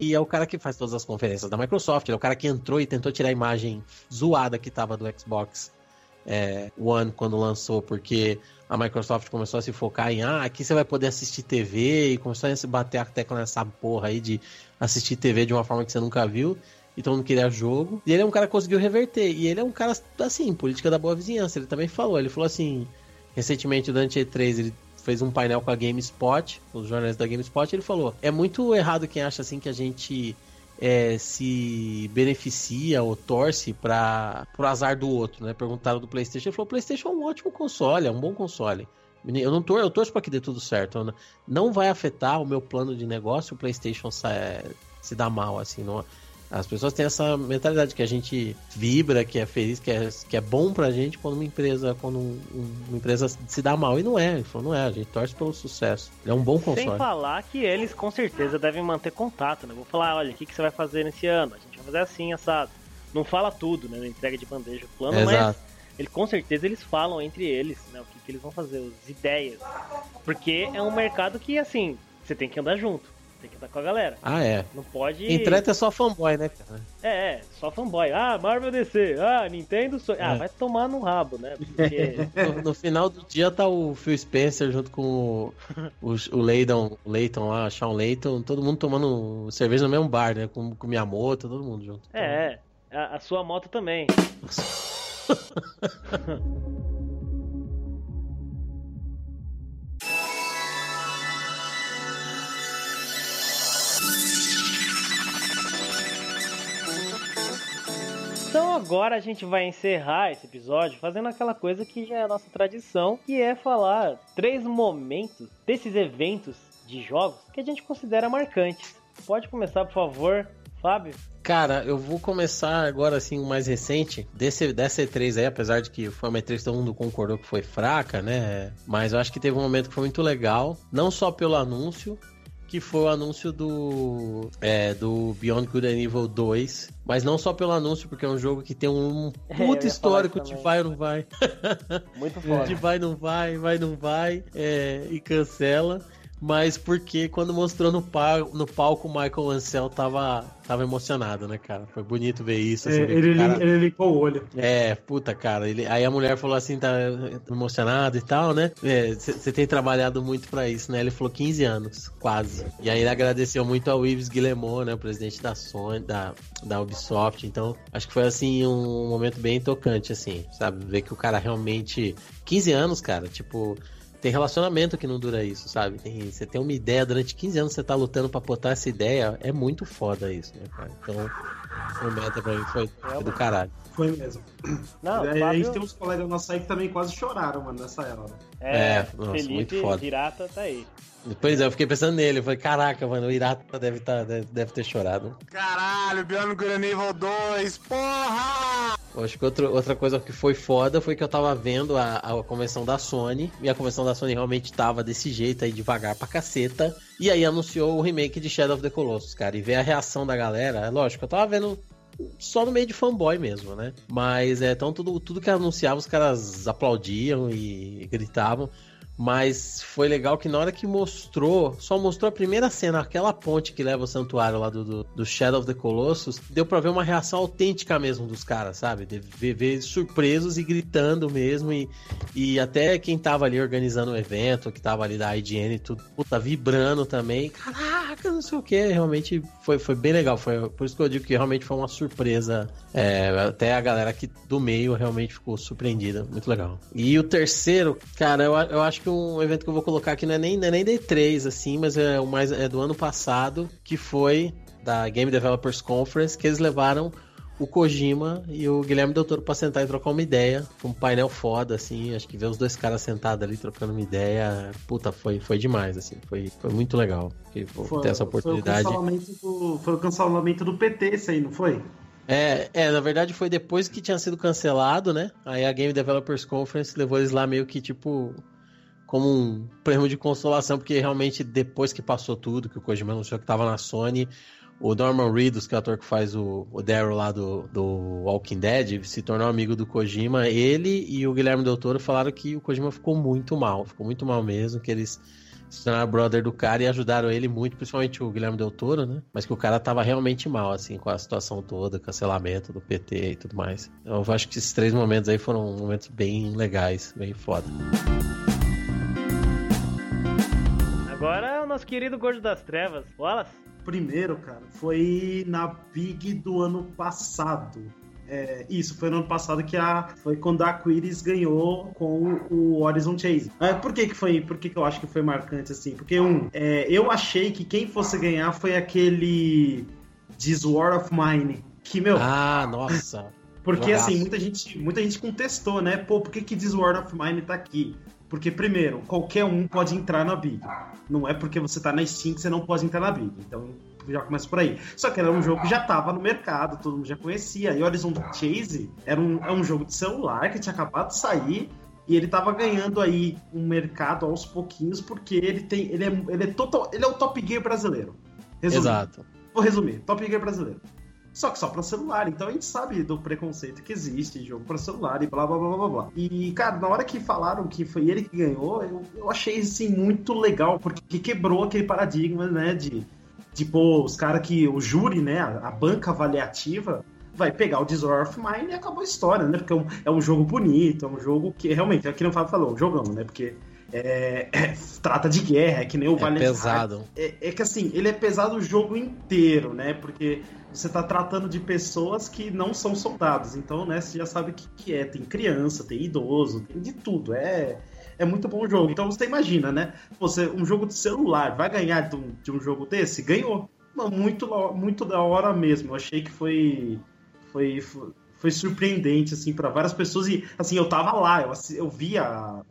e é o cara que faz todas as conferências da Microsoft, ele é o cara que entrou e tentou tirar a imagem zoada que tava do Xbox é, One quando lançou, porque a Microsoft começou a se focar em ah, aqui você vai poder assistir TV e começou a se bater a tecla nessa porra aí de assistir TV de uma forma que você nunca viu. E todo mundo queria jogo. E ele é um cara que conseguiu reverter. E ele é um cara, assim, política da boa vizinhança. Ele também falou. Ele falou assim, recentemente durante E3, ele fez um painel com a GameSpot, os jornalistas da GameSpot, ele falou: é muito errado quem acha assim que a gente é, se beneficia ou torce para pro azar do outro, né? Perguntaram do PlayStation, ele falou: PlayStation é um ótimo console, é um bom console. Eu não tor eu torço para que dê tudo certo. Não- Não vai afetar o meu plano de negócio o PlayStation sa- se dar mal, assim. Não, as pessoas têm essa mentalidade que a gente vibra, que é feliz, que é, que é bom pra gente quando uma empresa, quando um- um- uma empresa se dá mal. E não é, não é, a gente torce pelo sucesso. Ele é um bom Sem console. falar que eles com certeza devem manter contato, né? Vou falar, olha, o que, que você vai fazer nesse ano? A gente vai fazer assim, assado. Não fala tudo, né? Não entrega de bandeja o plano, mas Exato. ele, com certeza eles falam entre eles, né? O que, que eles vão fazer, as ideias. Porque é um mercado que, assim, você tem que andar junto. Tem que andar com a galera. Ah, é. Não pode. Em treta é só fanboy, né, cara? É, é, só fanboy. Ah, Marvel DC. Ah, Nintendo. So... Ah, É. vai tomar no rabo, né? Porque. No, no final do dia tá o Phil Spencer junto com o, o, o Leighton, o Leighton lá, Sean Leighton, todo mundo tomando cerveja no mesmo bar, né? Com, com Miyamoto, todo mundo junto. é, é. A, a sua moto também. Então agora a gente vai encerrar esse episódio fazendo aquela coisa que já é a nossa tradição, que é falar três momentos desses eventos de jogos que a gente considera marcantes. Pode começar, por favor, Fábio? Cara, eu vou começar agora assim o mais recente desse dessa E3 aí, apesar de que foi uma E3 que todo mundo concordou que foi fraca, né? Mas eu acho que teve um momento que foi muito legal, não só pelo anúncio, que foi o anúncio do é, do Beyond Good and Evil 2, mas não só pelo anúncio, porque é um jogo que tem um É, puto ia histórico de vai ou não vai. Muito foda. De vai, não vai, vai, não vai, é, e cancela. Mas porque quando mostrou no, no palco, o Michael Ansel tava, tava emocionado, né, cara? Foi bonito ver isso. assim, É, ver ele, cara- ele licou o olho. É, puta, cara. Ele... Aí a mulher falou assim, tá emocionado e tal, né? Você tem trabalhado muito pra isso, né? Ele falou 15 anos, quase. E aí ele agradeceu muito ao Yves Guillemot, né? O presidente da Sony, da, da Ubisoft. Então, acho que foi, assim, um momento bem tocante, assim, sabe? Ver que o cara realmente... 15 anos, cara, tipo... Tem relacionamento que não dura isso, sabe? Tem, você tem uma ideia, durante 15 anos você tá lutando pra botar essa ideia, é muito foda isso, né, cara? Então, o meta pra mim foi, foi do caralho. Foi mesmo. Não, É, a gente tem uns colegas nossos aí que também quase choraram, mano, nessa era. é, É, nossa, muito Felipe foda. Girata tá aí. Depois eu fiquei pensando nele, eu falei, caraca, mano, o Irata deve, tá, deve, deve ter chorado. Caralho, and Evil 2, porra! Eu acho que outro, outra coisa que foi foda foi que eu tava vendo a, a convenção da Sony, e a convenção da Sony realmente tava desse jeito aí, devagar pra caceta, e aí anunciou o remake de Shadow of the Colossus, cara, e ver a reação da galera, é lógico, eu tava vendo só no meio de fanboy mesmo, né? Mas é, então tudo, tudo que anunciava os caras aplaudiam e gritavam. Mas foi legal que na hora que mostrou, só mostrou a primeira cena, aquela ponte que leva ao santuário lá do, do, do Shadow of the Colossus, deu pra ver uma reação autêntica mesmo dos caras, sabe? De ver, eles surpresos e gritando mesmo. E, e até quem tava ali organizando o evento, que tava ali da IGN e tudo, puta, vibrando também. Caraca, não sei o que. Realmente foi, foi bem legal. Foi, por isso que eu digo que realmente foi uma surpresa. É, até a galera aqui do meio realmente ficou surpreendida. Muito legal. E o terceiro, cara, eu, eu acho que um evento que eu vou colocar aqui não é nem, não é nem D3, assim, mas é o mais é do ano passado, que foi da Game Developers Conference, que eles levaram o Kojima e o Guilherme Del Toro pra sentar e trocar uma ideia. Foi um painel foda, assim. Acho que ver os dois caras sentados ali trocando uma ideia, puta, foi, foi demais, assim. Foi, foi muito legal que vou ter essa oportunidade. Foi o, cancelamento do, foi o cancelamento do PT esse aí, não foi? É, é, na verdade foi depois que tinha sido cancelado, né? Aí a Game Developers Conference levou eles lá meio que tipo como um prêmio de consolação, porque realmente depois que passou tudo, que o Kojima anunciou que tava na Sony, o Norman Reedus, que é o ator que faz o, o Daryl lá do, do Walking Dead, se tornou amigo do Kojima. Ele e o Guilherme Del Toro falaram que o Kojima ficou muito mal, ficou muito mal mesmo, que eles se tornaram brother do cara e ajudaram ele muito, principalmente o Guilherme Del Toro, né? Mas que o cara tava realmente mal, assim, com a situação toda, cancelamento do PT e tudo mais. Então, eu acho que esses três momentos aí foram momentos bem legais, bem foda. Agora é o nosso querido Gordo das Trevas. Wallace? Primeiro, cara, foi na Big do ano passado. É, isso, foi no ano passado que a. Foi quando a Aquiris ganhou com o Horizon Chase. É, por que, que foi. Por que, que eu acho que foi marcante assim? Porque, um, é, eu achei que quem fosse ganhar foi aquele. This War of Mine. Que, meu. Ah, nossa. Porque assim, muita gente, muita gente contestou, né? Pô, por que, que This World of Mine tá aqui? Porque, primeiro, qualquer um pode entrar na Big. Não é porque você tá na Steam que você não pode entrar na Big. Então, já começa por aí. Só que era um jogo que já tava no mercado, todo mundo já conhecia. E Horizon Chase era um, é um jogo de celular que tinha acabado de sair. E ele tava ganhando aí um mercado aos pouquinhos, porque ele tem. Ele é, ele é, total, ele é o top gear brasileiro. Resumindo. Exato. Vou resumir, Top Gear brasileiro. Só que só pra celular, então a gente sabe do preconceito que existe jogo pra celular e blá blá blá blá blá. E, cara, na hora que falaram que foi ele que ganhou, eu, eu achei assim muito legal, porque quebrou aquele paradigma, né, de, pô, os caras que. O júri, né, a, a banca avaliativa. Vai pegar o Disorder of Mine e acabou a história, né? Porque é um, é um jogo bonito, é um jogo que realmente, é aqui não Fábio falou, jogão, né? Porque é, é, trata de guerra, é que nem o É Valiant pesado. é, é que assim, ele é pesado o jogo inteiro, né? Porque você tá tratando de pessoas que não são soldados. Então, né, você já sabe o que, que é. Tem criança, tem idoso, tem de tudo. É, é muito bom o jogo. Então você imagina, né? Você, um jogo de celular vai ganhar de um, de um jogo desse? Ganhou. Muito, muito da hora mesmo. Eu achei que foi. Foi. foi surpreendente, assim, para várias pessoas. E, assim, eu tava lá, eu, eu via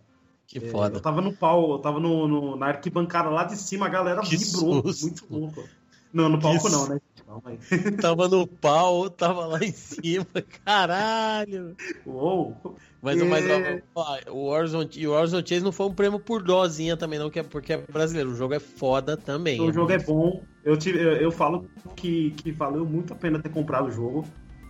Que é, foda. Eu tava no pau, eu tava no, no- na arquibancada lá de cima, a galera Que vibrou, susto. muito louco. Não, no palco Isso. não, né? Tava no pau, tava lá em cima, caralho. Uou. Mas, mas É. ó, ó, o e o Warzone Chase não foi um prêmio por dozinha também, não, é porque é brasileiro. O jogo é foda também. O jogo é bom. Eu, tive, eu, eu falo que, que valeu muito a pena ter comprado o jogo.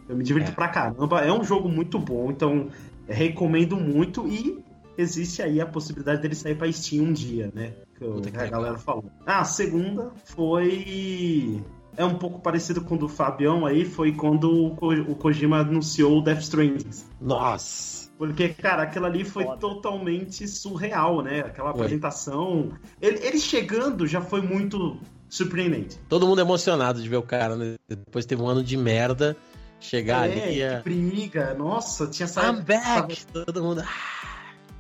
Eu me divirto É. pra caramba. É um jogo muito bom, então recomendo muito. E existe aí a possibilidade dele sair pra Steam um dia, né? Que, Puta que a galera falou. Ah, a segunda foi. É um pouco parecido com o do Fabião aí, foi quando o, Ko- o Kojima anunciou o Death Stranding. Nossa. Porque, cara, aquilo ali foi Foda. totalmente surreal, né? Aquela Foi. apresentação. Ele, ele chegando já foi muito surpreendente. Todo mundo emocionado de ver o cara, né? Depois teve um ano de merda. Chegar ali é, e. que briga. Nossa, tinha saído. I'm back! Todo mundo.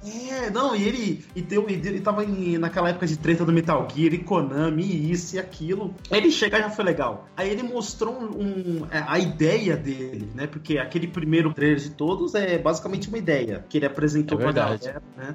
É, não, e ele. E deu, e ele tava em- naquela época de treta do Metal Gear e Konami, e isso e aquilo. Ele chegar já foi legal. Aí ele mostrou um, um- é, a ideia dele, né? Porque aquele primeiro trailer de todos é basicamente uma ideia que ele apresentou É pra galera, né?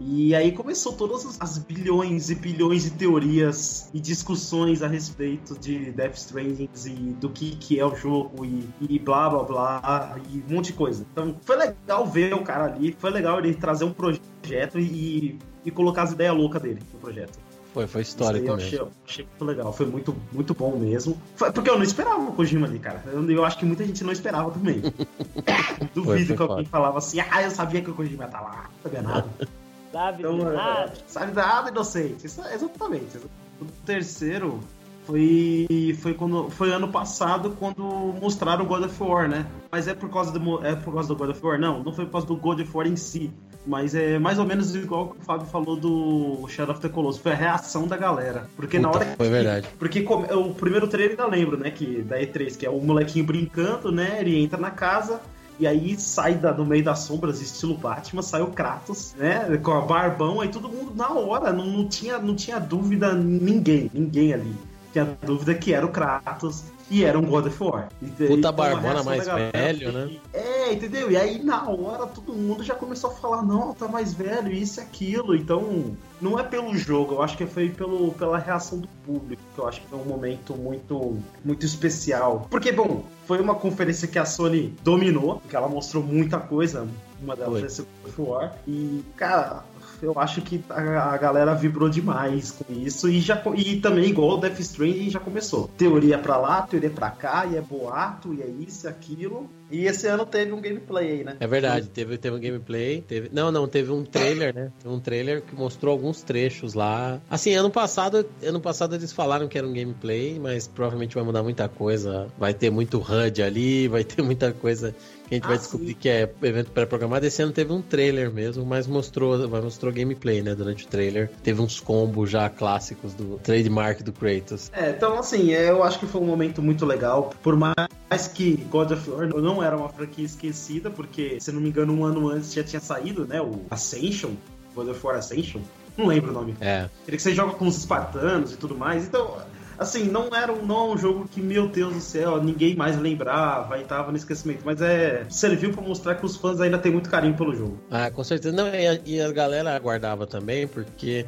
E aí começou todas as- bilhões e bilhões de teorias e discussões a respeito de Death Stranding e do que, que é o jogo e, e blá blá blá e um monte de coisa. Então foi legal ver o cara ali, foi legal ele trazer um projeto e, e colocar as ideias loucas dele no projeto. Foi, foi histórico eu mesmo. achei, eu achei muito legal, foi muito, muito bom mesmo. Foi- porque eu não esperava o Kojima ali, cara. Eu, eu acho que muita gente não esperava também. Duvido Foi, foi que alguém foda. falava assim, ah, eu sabia que o Kojima ia estar lá, não sabia nada. Sabe? Então, é, nada. sabe nada inocente. Isso, é exatamente. O terceiro foi, foi, quando, foi ano passado quando mostraram o God of War, né? Mas é por causa do, é por causa do God of War? Não, não foi por causa do God of War em si. Mas é mais ou menos igual que o Fábio falou do Shadow of the Colossus. Foi a reação da galera. Porque na Puta, hora foi que- verdade. Porque o primeiro trailer eu ainda lembro, né? Que, da E3, que é o molequinho brincando, né? Ele entra na casa. E aí sai da, no meio das sombras, estilo Batman, sai o Kratos, né? Com a barbão, aí todo mundo na hora, não, não, tinha, não tinha dúvida, ninguém, ninguém ali. Tinha dúvida que era o Kratos e era um God of War. E, Puta a barbona mais velho, né? que- É, entendeu? E aí na hora todo mundo já começou a falar, não, tá mais velho, isso e aquilo. Então, não é pelo jogo, eu acho que foi pelo, pela reação do público, que eu acho que foi um momento muito, muito especial. Porque, bom, foi uma conferência que a Sony dominou, que ela mostrou muita coisa, uma delas Foi. é God of War. E, cara, eu acho que a, galera vibrou demais com isso e já e também igual o Death Stranding já começou. Teoria pra lá, teoria pra cá, e é boato, e é isso e aquilo. E esse ano teve um gameplay aí, né? É verdade, teve, teve um gameplay, teve. Não, não, teve um trailer, né? Teve um trailer que mostrou alguns trechos lá. Assim, ano passado, ano passado eles falaram que era um gameplay, mas provavelmente vai mudar muita coisa. Vai ter muito HUD ali, vai ter muita coisa que a gente Ah, vai sim. descobrir que é evento pré-programado. Esse ano teve um trailer mesmo, mas mostrou, mostrou gameplay, né? Durante o trailer. Teve uns combos já clássicos do trademark do Kratos. É, então assim, eu acho que foi um momento muito legal. Por mais que God of War não era uma franquia esquecida, porque, se não me engano, um ano antes já tinha saído, né? O Ascension, God of War Ascension. Não lembro o nome. É, Ele que você joga com os espartanos e tudo mais. Então, assim, não era um, não é um jogo que, meu Deus do céu, ninguém mais lembrava e tava no esquecimento. Mas é. Serviu pra mostrar que os fãs ainda têm muito carinho pelo jogo. Ah, com certeza. Não, e a, e a galera aguardava também, porque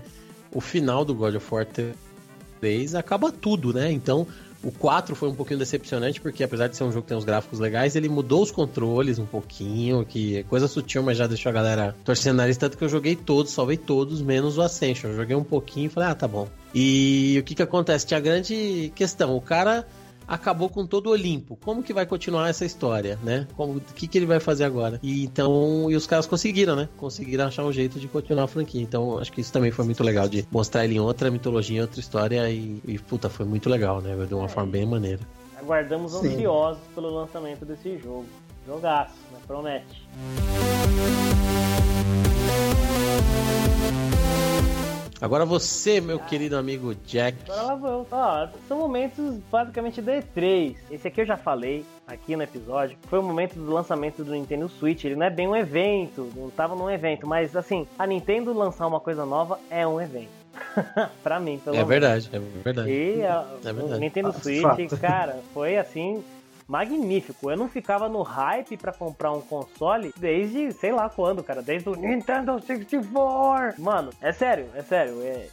o final do God of War 3 acaba tudo, né? Então, o 4 foi um pouquinho decepcionante, porque apesar de ser um jogo que tem uns gráficos legais, ele mudou os controles um pouquinho, que é coisa sutil, mas já deixou a galera torcendo o nariz, tanto que eu joguei todos, salvei todos, menos o Ascension. Eu joguei um pouquinho e falei, ah, tá bom. E o que que acontece? Tinha a grande questão, o cara acabou com todo o Olimpo. Como que vai continuar essa história, né? Como, o que, que ele vai fazer agora? E então, e os caras conseguiram, né? Conseguiram achar um jeito de continuar a franquia. Então, acho que isso também foi muito legal de mostrar ele em outra mitologia, em outra história e, e puta, foi muito legal, né? De uma forma bem maneira. Aguardamos Sim. ansiosos pelo lançamento desse jogo. Jogaço, né? Promete. Agora você, meu querido amigo Jack. Agora lá vou. Ó, são momentos basicamente da E3. Esse aqui eu já falei aqui no episódio. Foi o momento do lançamento do Nintendo Switch. Ele não é bem um evento, não tava num evento, mas assim, a Nintendo lançar uma coisa nova é um evento. pra mim, pelo É menos. verdade, é verdade. E a, É verdade. o Nintendo Fato, Switch, fato. cara, foi assim magnífico. Eu não ficava no hype pra comprar um console desde sei lá quando, cara, desde o Nintendo 64. Mano, é sério, é sério. é-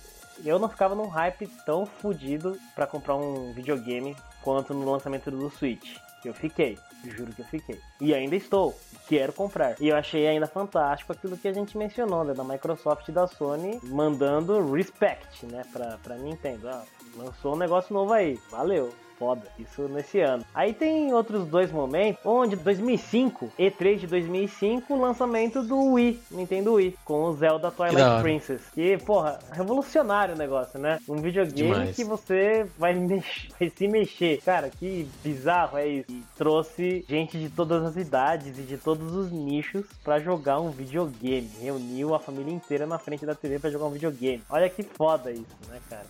eu não ficava num hype tão fodido pra comprar um videogame quanto no lançamento do Switch. Eu fiquei, juro que eu fiquei. E ainda estou, quero comprar. E eu achei ainda fantástico aquilo que a gente mencionou, né, da Microsoft e da Sony mandando respect, né, pra, pra Nintendo. Ah, lançou um negócio novo aí, valeu foda. Isso nesse ano. Aí tem outros dois momentos, onde 2005, E3 de 2005, o lançamento do Wii, Nintendo Wii, com o Zelda Twilight Princess. Que, porra, revolucionário o negócio, né? Um videogame Demais. que você vai, mex- vai se mexer. Cara, que bizarro é isso. E trouxe gente de todas as idades e de todos os nichos pra jogar um videogame. Reuniu a família inteira na frente da TV pra jogar um videogame. Olha que foda isso, né, cara?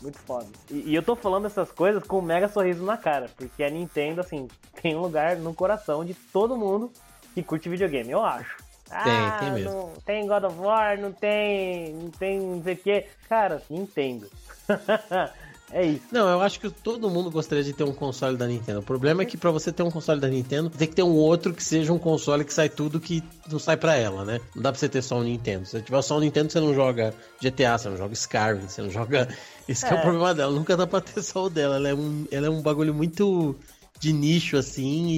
Muito foda. E, e eu tô falando essas coisas com um mega sorriso na cara, porque a Nintendo, assim, tem um lugar no coração de todo mundo que curte videogame, eu acho. Tem, ah, tem mesmo. Não tem God of War, não tem. Não tem não sei o quê. Cara, Nintendo. é isso. Não, eu acho que todo mundo gostaria de ter um console da Nintendo. O problema é que pra você ter um console da Nintendo, tem que ter um outro que seja um console que sai tudo que não sai pra ela, né? Não dá pra você ter só um Nintendo. Se você tiver só um Nintendo, você não joga GTA, você não joga Skyrim, você não joga. Esse que é o É. problema dela. Nunca dá pra ter só o dela. Ela é um, ela é um bagulho muito de nicho, assim,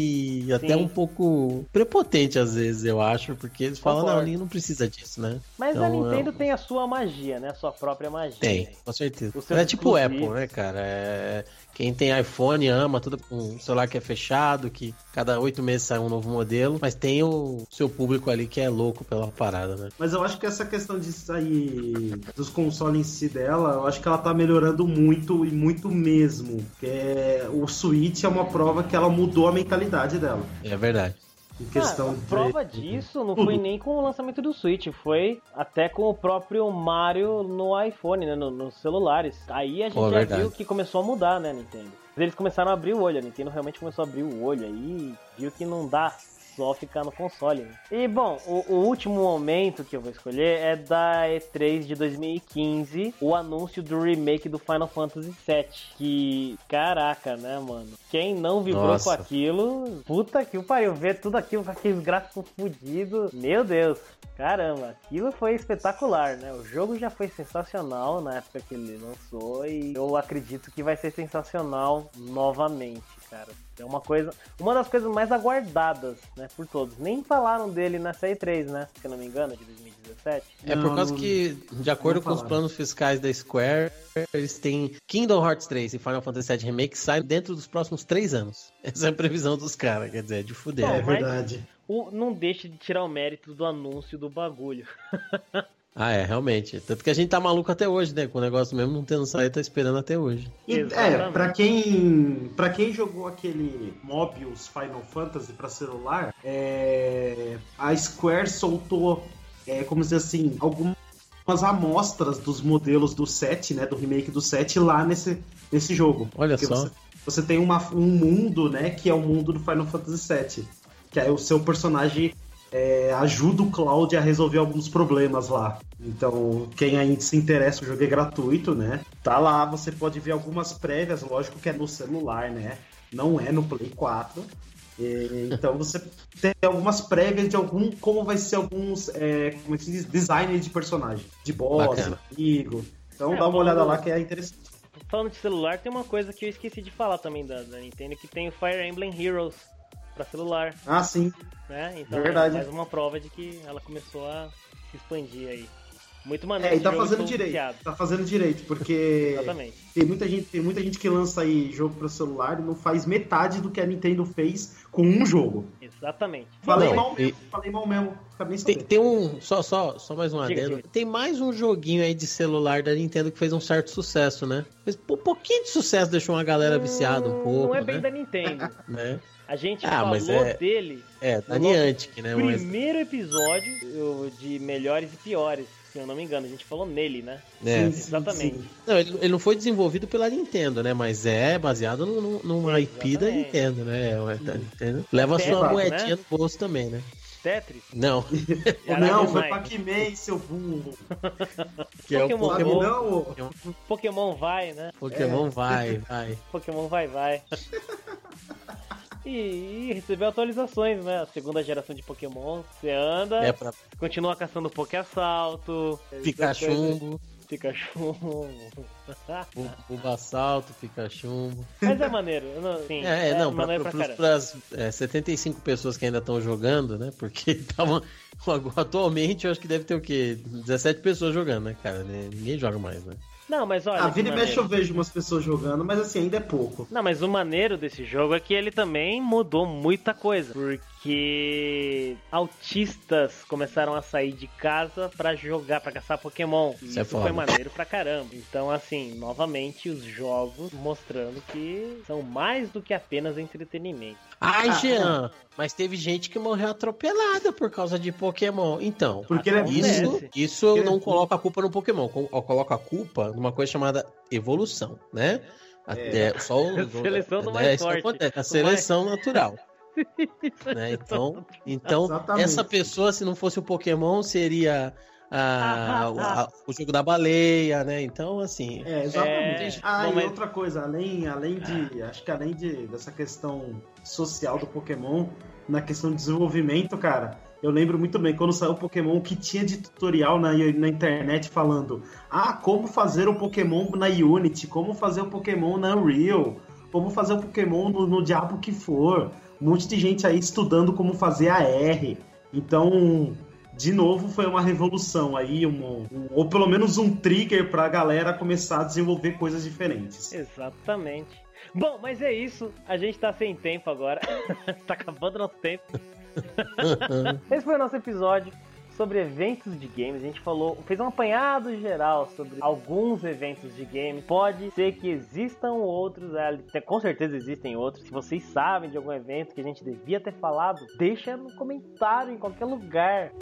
e até Sim. um pouco prepotente às vezes, eu acho, porque eles falam, não, Concordo. ninguém não precisa disso, né? Mas Então, a Nintendo é- tem a sua magia, né? A sua própria magia. Tem, com certeza. É tipo. Apple, né, cara? É... Quem tem iPhone ama tudo com um celular que é fechado, que cada oito meses sai um novo modelo, mas tem o seu público ali que é louco pela parada, né? Mas eu acho que essa questão de sair dos consoles em si dela, eu acho que ela tá melhorando muito e muito mesmo. Que é, o Switch é uma prova que ela mudou a mentalidade dela. É verdade. Em questão Ah, a de. prova disso não foi nem com o lançamento do Switch, foi até com o próprio Mario no iPhone, né, no- nos celulares. Aí a gente Pô, já verdade. viu que começou a mudar, né, Nintendo. Eles começaram a abrir o olho, a Nintendo realmente começou a abrir o olho aí e viu que não dá só ficar no console. né? E bom, o, o último momento que eu vou escolher é da E3 de 2015, o anúncio do remake do Final Fantasy VII. Que, caraca, né, mano? Quem não vibrou Nossa. com aquilo, puta que o pariu, ver tudo aquilo com aqueles gráficos fodidos, meu Deus. Caramba, aquilo foi espetacular, né? O jogo já foi sensacional na época que ele lançou e eu acredito que vai ser sensacional novamente, cara. É uma coisa, uma das coisas mais aguardadas, né, por todos. Nem falaram dele nessa E3, né? Se eu não me engano, de 2017. É por causa que, de acordo com os planos fiscais da Square, eles têm Kingdom Hearts 3 e Final Fantasy VII Remake saem dentro dos próximos três anos. Essa é a previsão dos caras, quer dizer, é de fuder. Bom, É né? mas- verdade. O, não deixe de tirar o mérito do anúncio do bagulho. Ah, é, realmente. Tanto que a gente tá maluco até hoje, né? Com o negócio mesmo não tendo saído, tá esperando até hoje. E, é, pra quem, pra quem jogou aquele Mobius Final Fantasy pra celular, é, a Square soltou, é, como dizer assim, algumas amostras dos modelos do 7, né, do remake do 7 lá nesse, nesse jogo. Olha Porque só. Você, você tem uma- um mundo, né, que é o mundo do Final Fantasy 7, que aí o seu personagem é, ajuda o Cloud a resolver alguns problemas lá. Então, quem ainda se interessa, o jogo é gratuito, né? Tá lá, você pode ver algumas prévias, lógico que é no celular, né? Não é no Play 4. E, então você tem algumas prévias de algum como vai ser alguns é, como é que se diz design de personagem, de boss, amigo. Então É, dá uma olhada lá que é interessante. Falando de celular, tem uma coisa que eu esqueci de falar também da, da Nintendo, que tem o Fire Emblem Heroes pra celular, Ah, sim. né? Então Verdade. é mais uma prova de que ela começou a se expandir aí. Muito maneiro. É, e tá fazendo direito. viciado. Tá fazendo direito, porque Exatamente. tem muita gente, tem muita gente que lança aí jogo para celular e não faz metade do que a Nintendo fez com um jogo. Exatamente. Falei Não, mal e- mesmo, falei mal mesmo. Acabei Tem, tem um. Só, só, só mais um Diga, adendo. diga. Tem mais um joguinho aí de celular da Nintendo que fez um certo sucesso, né? Fez um pouquinho de sucesso, deixou uma galera viciada um Hum, pouco. Não é bem né? da Nintendo. né? A gente Ah, falou mas é- dele É, No Niantic, né? Mas, primeiro episódio eu- de melhores e piores, se eu não me engano. A gente falou nele, né? é. Sim, Exatamente. sim. Não, ele, ele não foi desenvolvido pela Nintendo, né? Mas é baseado no, no, numa IP da. Nintendo, né? É, da Nintendo. Leva a sua Exato, moedinha né? no bolso também, né? Tetris. Não, não, foi. Pac-Man, seu burro. que é o Pokémon Pokémon. não? ô? Pokémon vai, né? Pokémon É. vai, vai. Pokémon vai, vai. E, e recebeu atualizações, né? A segunda geração de Pokémon. Você anda, É pra continua caçando Poké Assalto. ficar chumbo. Pikachu. Bu- Bulbasalto, Pikachu. Mas é maneiro. não- Sim, É, é, não, pra, maneiro pra, pra pras é, 75 pessoas que ainda estão jogando, né? Porque atualmente eu acho que deve ter o quê? 17 pessoas jogando, né, cara? Né? Ninguém joga mais, né? Não, mas olha. Que vira e mexe eu vejo umas pessoas jogando, mas assim, ainda é pouco. Não, mas o maneiro desse jogo é que ele também mudou muita coisa. Porque autistas começaram a sair de casa pra jogar, pra caçar Pokémon. E Isso é isso foda. foi maneiro pra caramba. Então, assim, novamente, os jogos mostrando que são mais do que apenas entretenimento. Ai, Ah, Jean, mas teve gente que morreu atropelada por causa de Pokémon. Então, Porque ele é isso, isso eu é não burro. coloco a culpa no Pokémon. Eu coloco a culpa numa coisa chamada evolução, né? Até só o, Seleção do né, mais isso que forte. acontece, a seleção natural. né? Então, então Exatamente. essa pessoa, se não fosse o Pokémon, seria a- a- o jogo da baleia, né? Então, assim. É, exatamente. É, ah, não, e mas- outra coisa, além, além de. Acho que além de, dessa questão social do Pokémon, na questão de desenvolvimento, cara, eu lembro muito bem quando saiu o Pokémon que tinha de tutorial na, na internet falando: ah, como fazer o Pokémon na Unity, como fazer o Pokémon na Unreal, como fazer o Pokémon no, no diabo que for. Um monte de gente aí estudando como fazer a R. Então, de novo, foi uma revolução aí, um, um- ou pelo menos um trigger pra galera começar a desenvolver coisas diferentes. Exatamente. Bom, mas é isso. A gente tá sem tempo agora. tá acabando nosso tempo. Esse foi o nosso episódio sobre eventos de games. A gente falou, fez um apanhado geral sobre alguns eventos de games. Pode ser que existam outros, é, com certeza existem outros. Se vocês sabem de algum evento que a gente devia ter falado, deixa no comentário em qualquer lugar.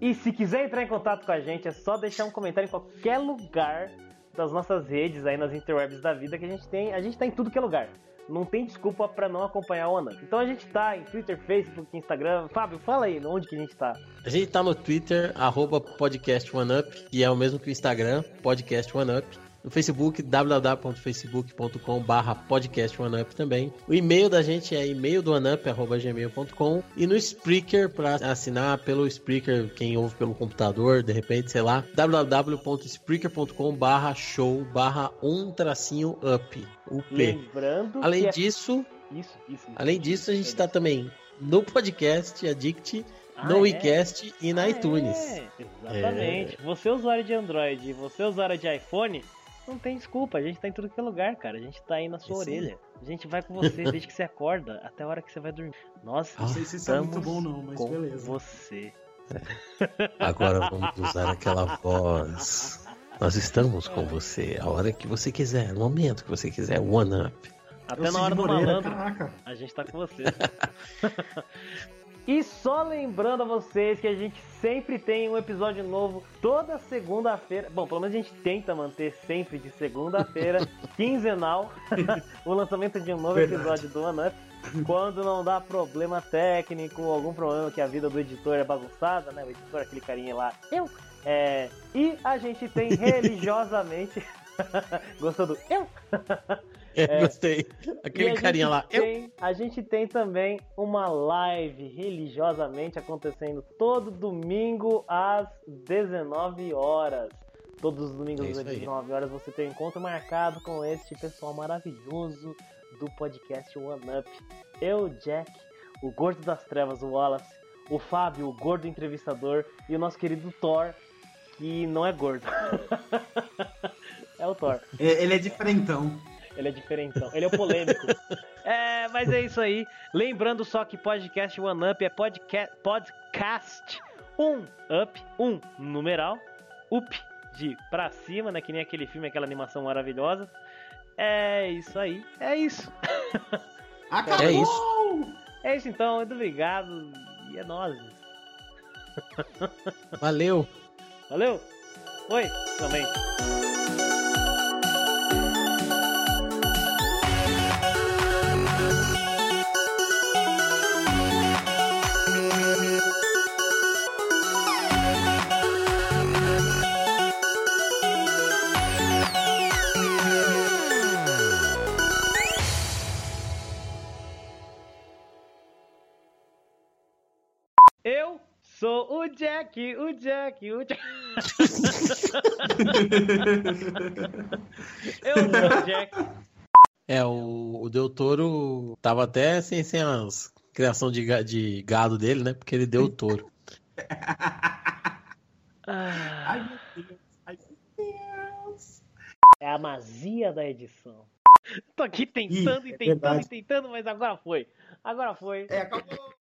E se quiser entrar em contato com a gente, é só deixar um comentário em qualquer lugar das nossas redes aí nas interwebs da vida que a gente tem. A gente tá em tudo que é lugar. Não tem desculpa pra não acompanhar o Anan. Então a gente tá em Twitter, Facebook, Instagram. Fábio, fala aí onde que a gente tá. A gente tá no Twitter, arroba podcast OneUp, que é o mesmo que o Instagram, podcast OneUp. No Facebook, www.facebook.com barra podcast OneUp também. O e-mail da gente é e-mail do gmail.com e no Spreaker, para assinar pelo Spreaker, quem ouve pelo computador, de repente, sei lá, www.spreaker.com barra show barra um tracinho up, UP. Lembrando Além que é... disso, Isso, isso, isso. além disso, a gente tá também no podcast Addict, Ah, no é? WeCast e na Ah, iTunes. é, exatamente. Você usuário de Android e você usuário de iPhone, não tem desculpa. A gente tá em tudo que é lugar, cara. A gente tá aí na sua Sim. orelha. A gente vai com você desde que você acorda até a hora que você vai dormir. Nós Ah, Não sei se isso é muito estamos bom não, mas com beleza. você. Agora vamos usar aquela voz. Nós estamos com você, a hora que você quiser, no momento que você quiser, one up. Até Eu na hora do Moreira, malandro, Caraca. a gente tá com você. E só lembrando a vocês que a gente sempre tem um episódio novo toda segunda-feira. Bom, pelo menos a gente tenta manter sempre de segunda-feira, quinzenal, o lançamento de um novo Verdade. episódio do One Up. Quando não dá problema técnico, algum problema que a vida do editor é bagunçada, né? O editor, aquele carinha lá, eu. É, e a gente tem religiosamente. Gostou do eu? É, Gostei. E Aquele a carinha gente lá. Eu... Tem, a gente tem também uma live religiosamente acontecendo todo domingo às 19 horas. Todos os domingos É às isso aí. 19 horas você tem um encontro marcado com este pessoal maravilhoso do podcast One Up. Eu, Jack, o gordo das trevas, o Wallace, o Fábio, o gordo entrevistador, e o nosso querido Thor, que não é gordo. é o Thor. É, Ele é diferentão. Ele é diferentão. Ele é o polêmico. é, mas é isso aí. Lembrando só que podcast One Up é podca podcast 1 Up, 1 numeral, Up de pra cima, né? Que nem aquele filme, aquela animação maravilhosa. É isso aí. É isso. Acabou! É isso. É isso então. Muito obrigado. E é nóis. Valeu. Valeu. Oi, também. Jack, o Jack, o Jack. Eu sou o Jack. É, o, o Del Toro tava até sem, sem as criação de, de gado dele, né? Porque ele deu o touro. Ah, Ai, meu Deus. Ai, meu Deus. é a mazia da edição. Tô aqui tentando Ih, e é tentando verdade. e tentando, mas agora foi. Agora foi. É, acabou.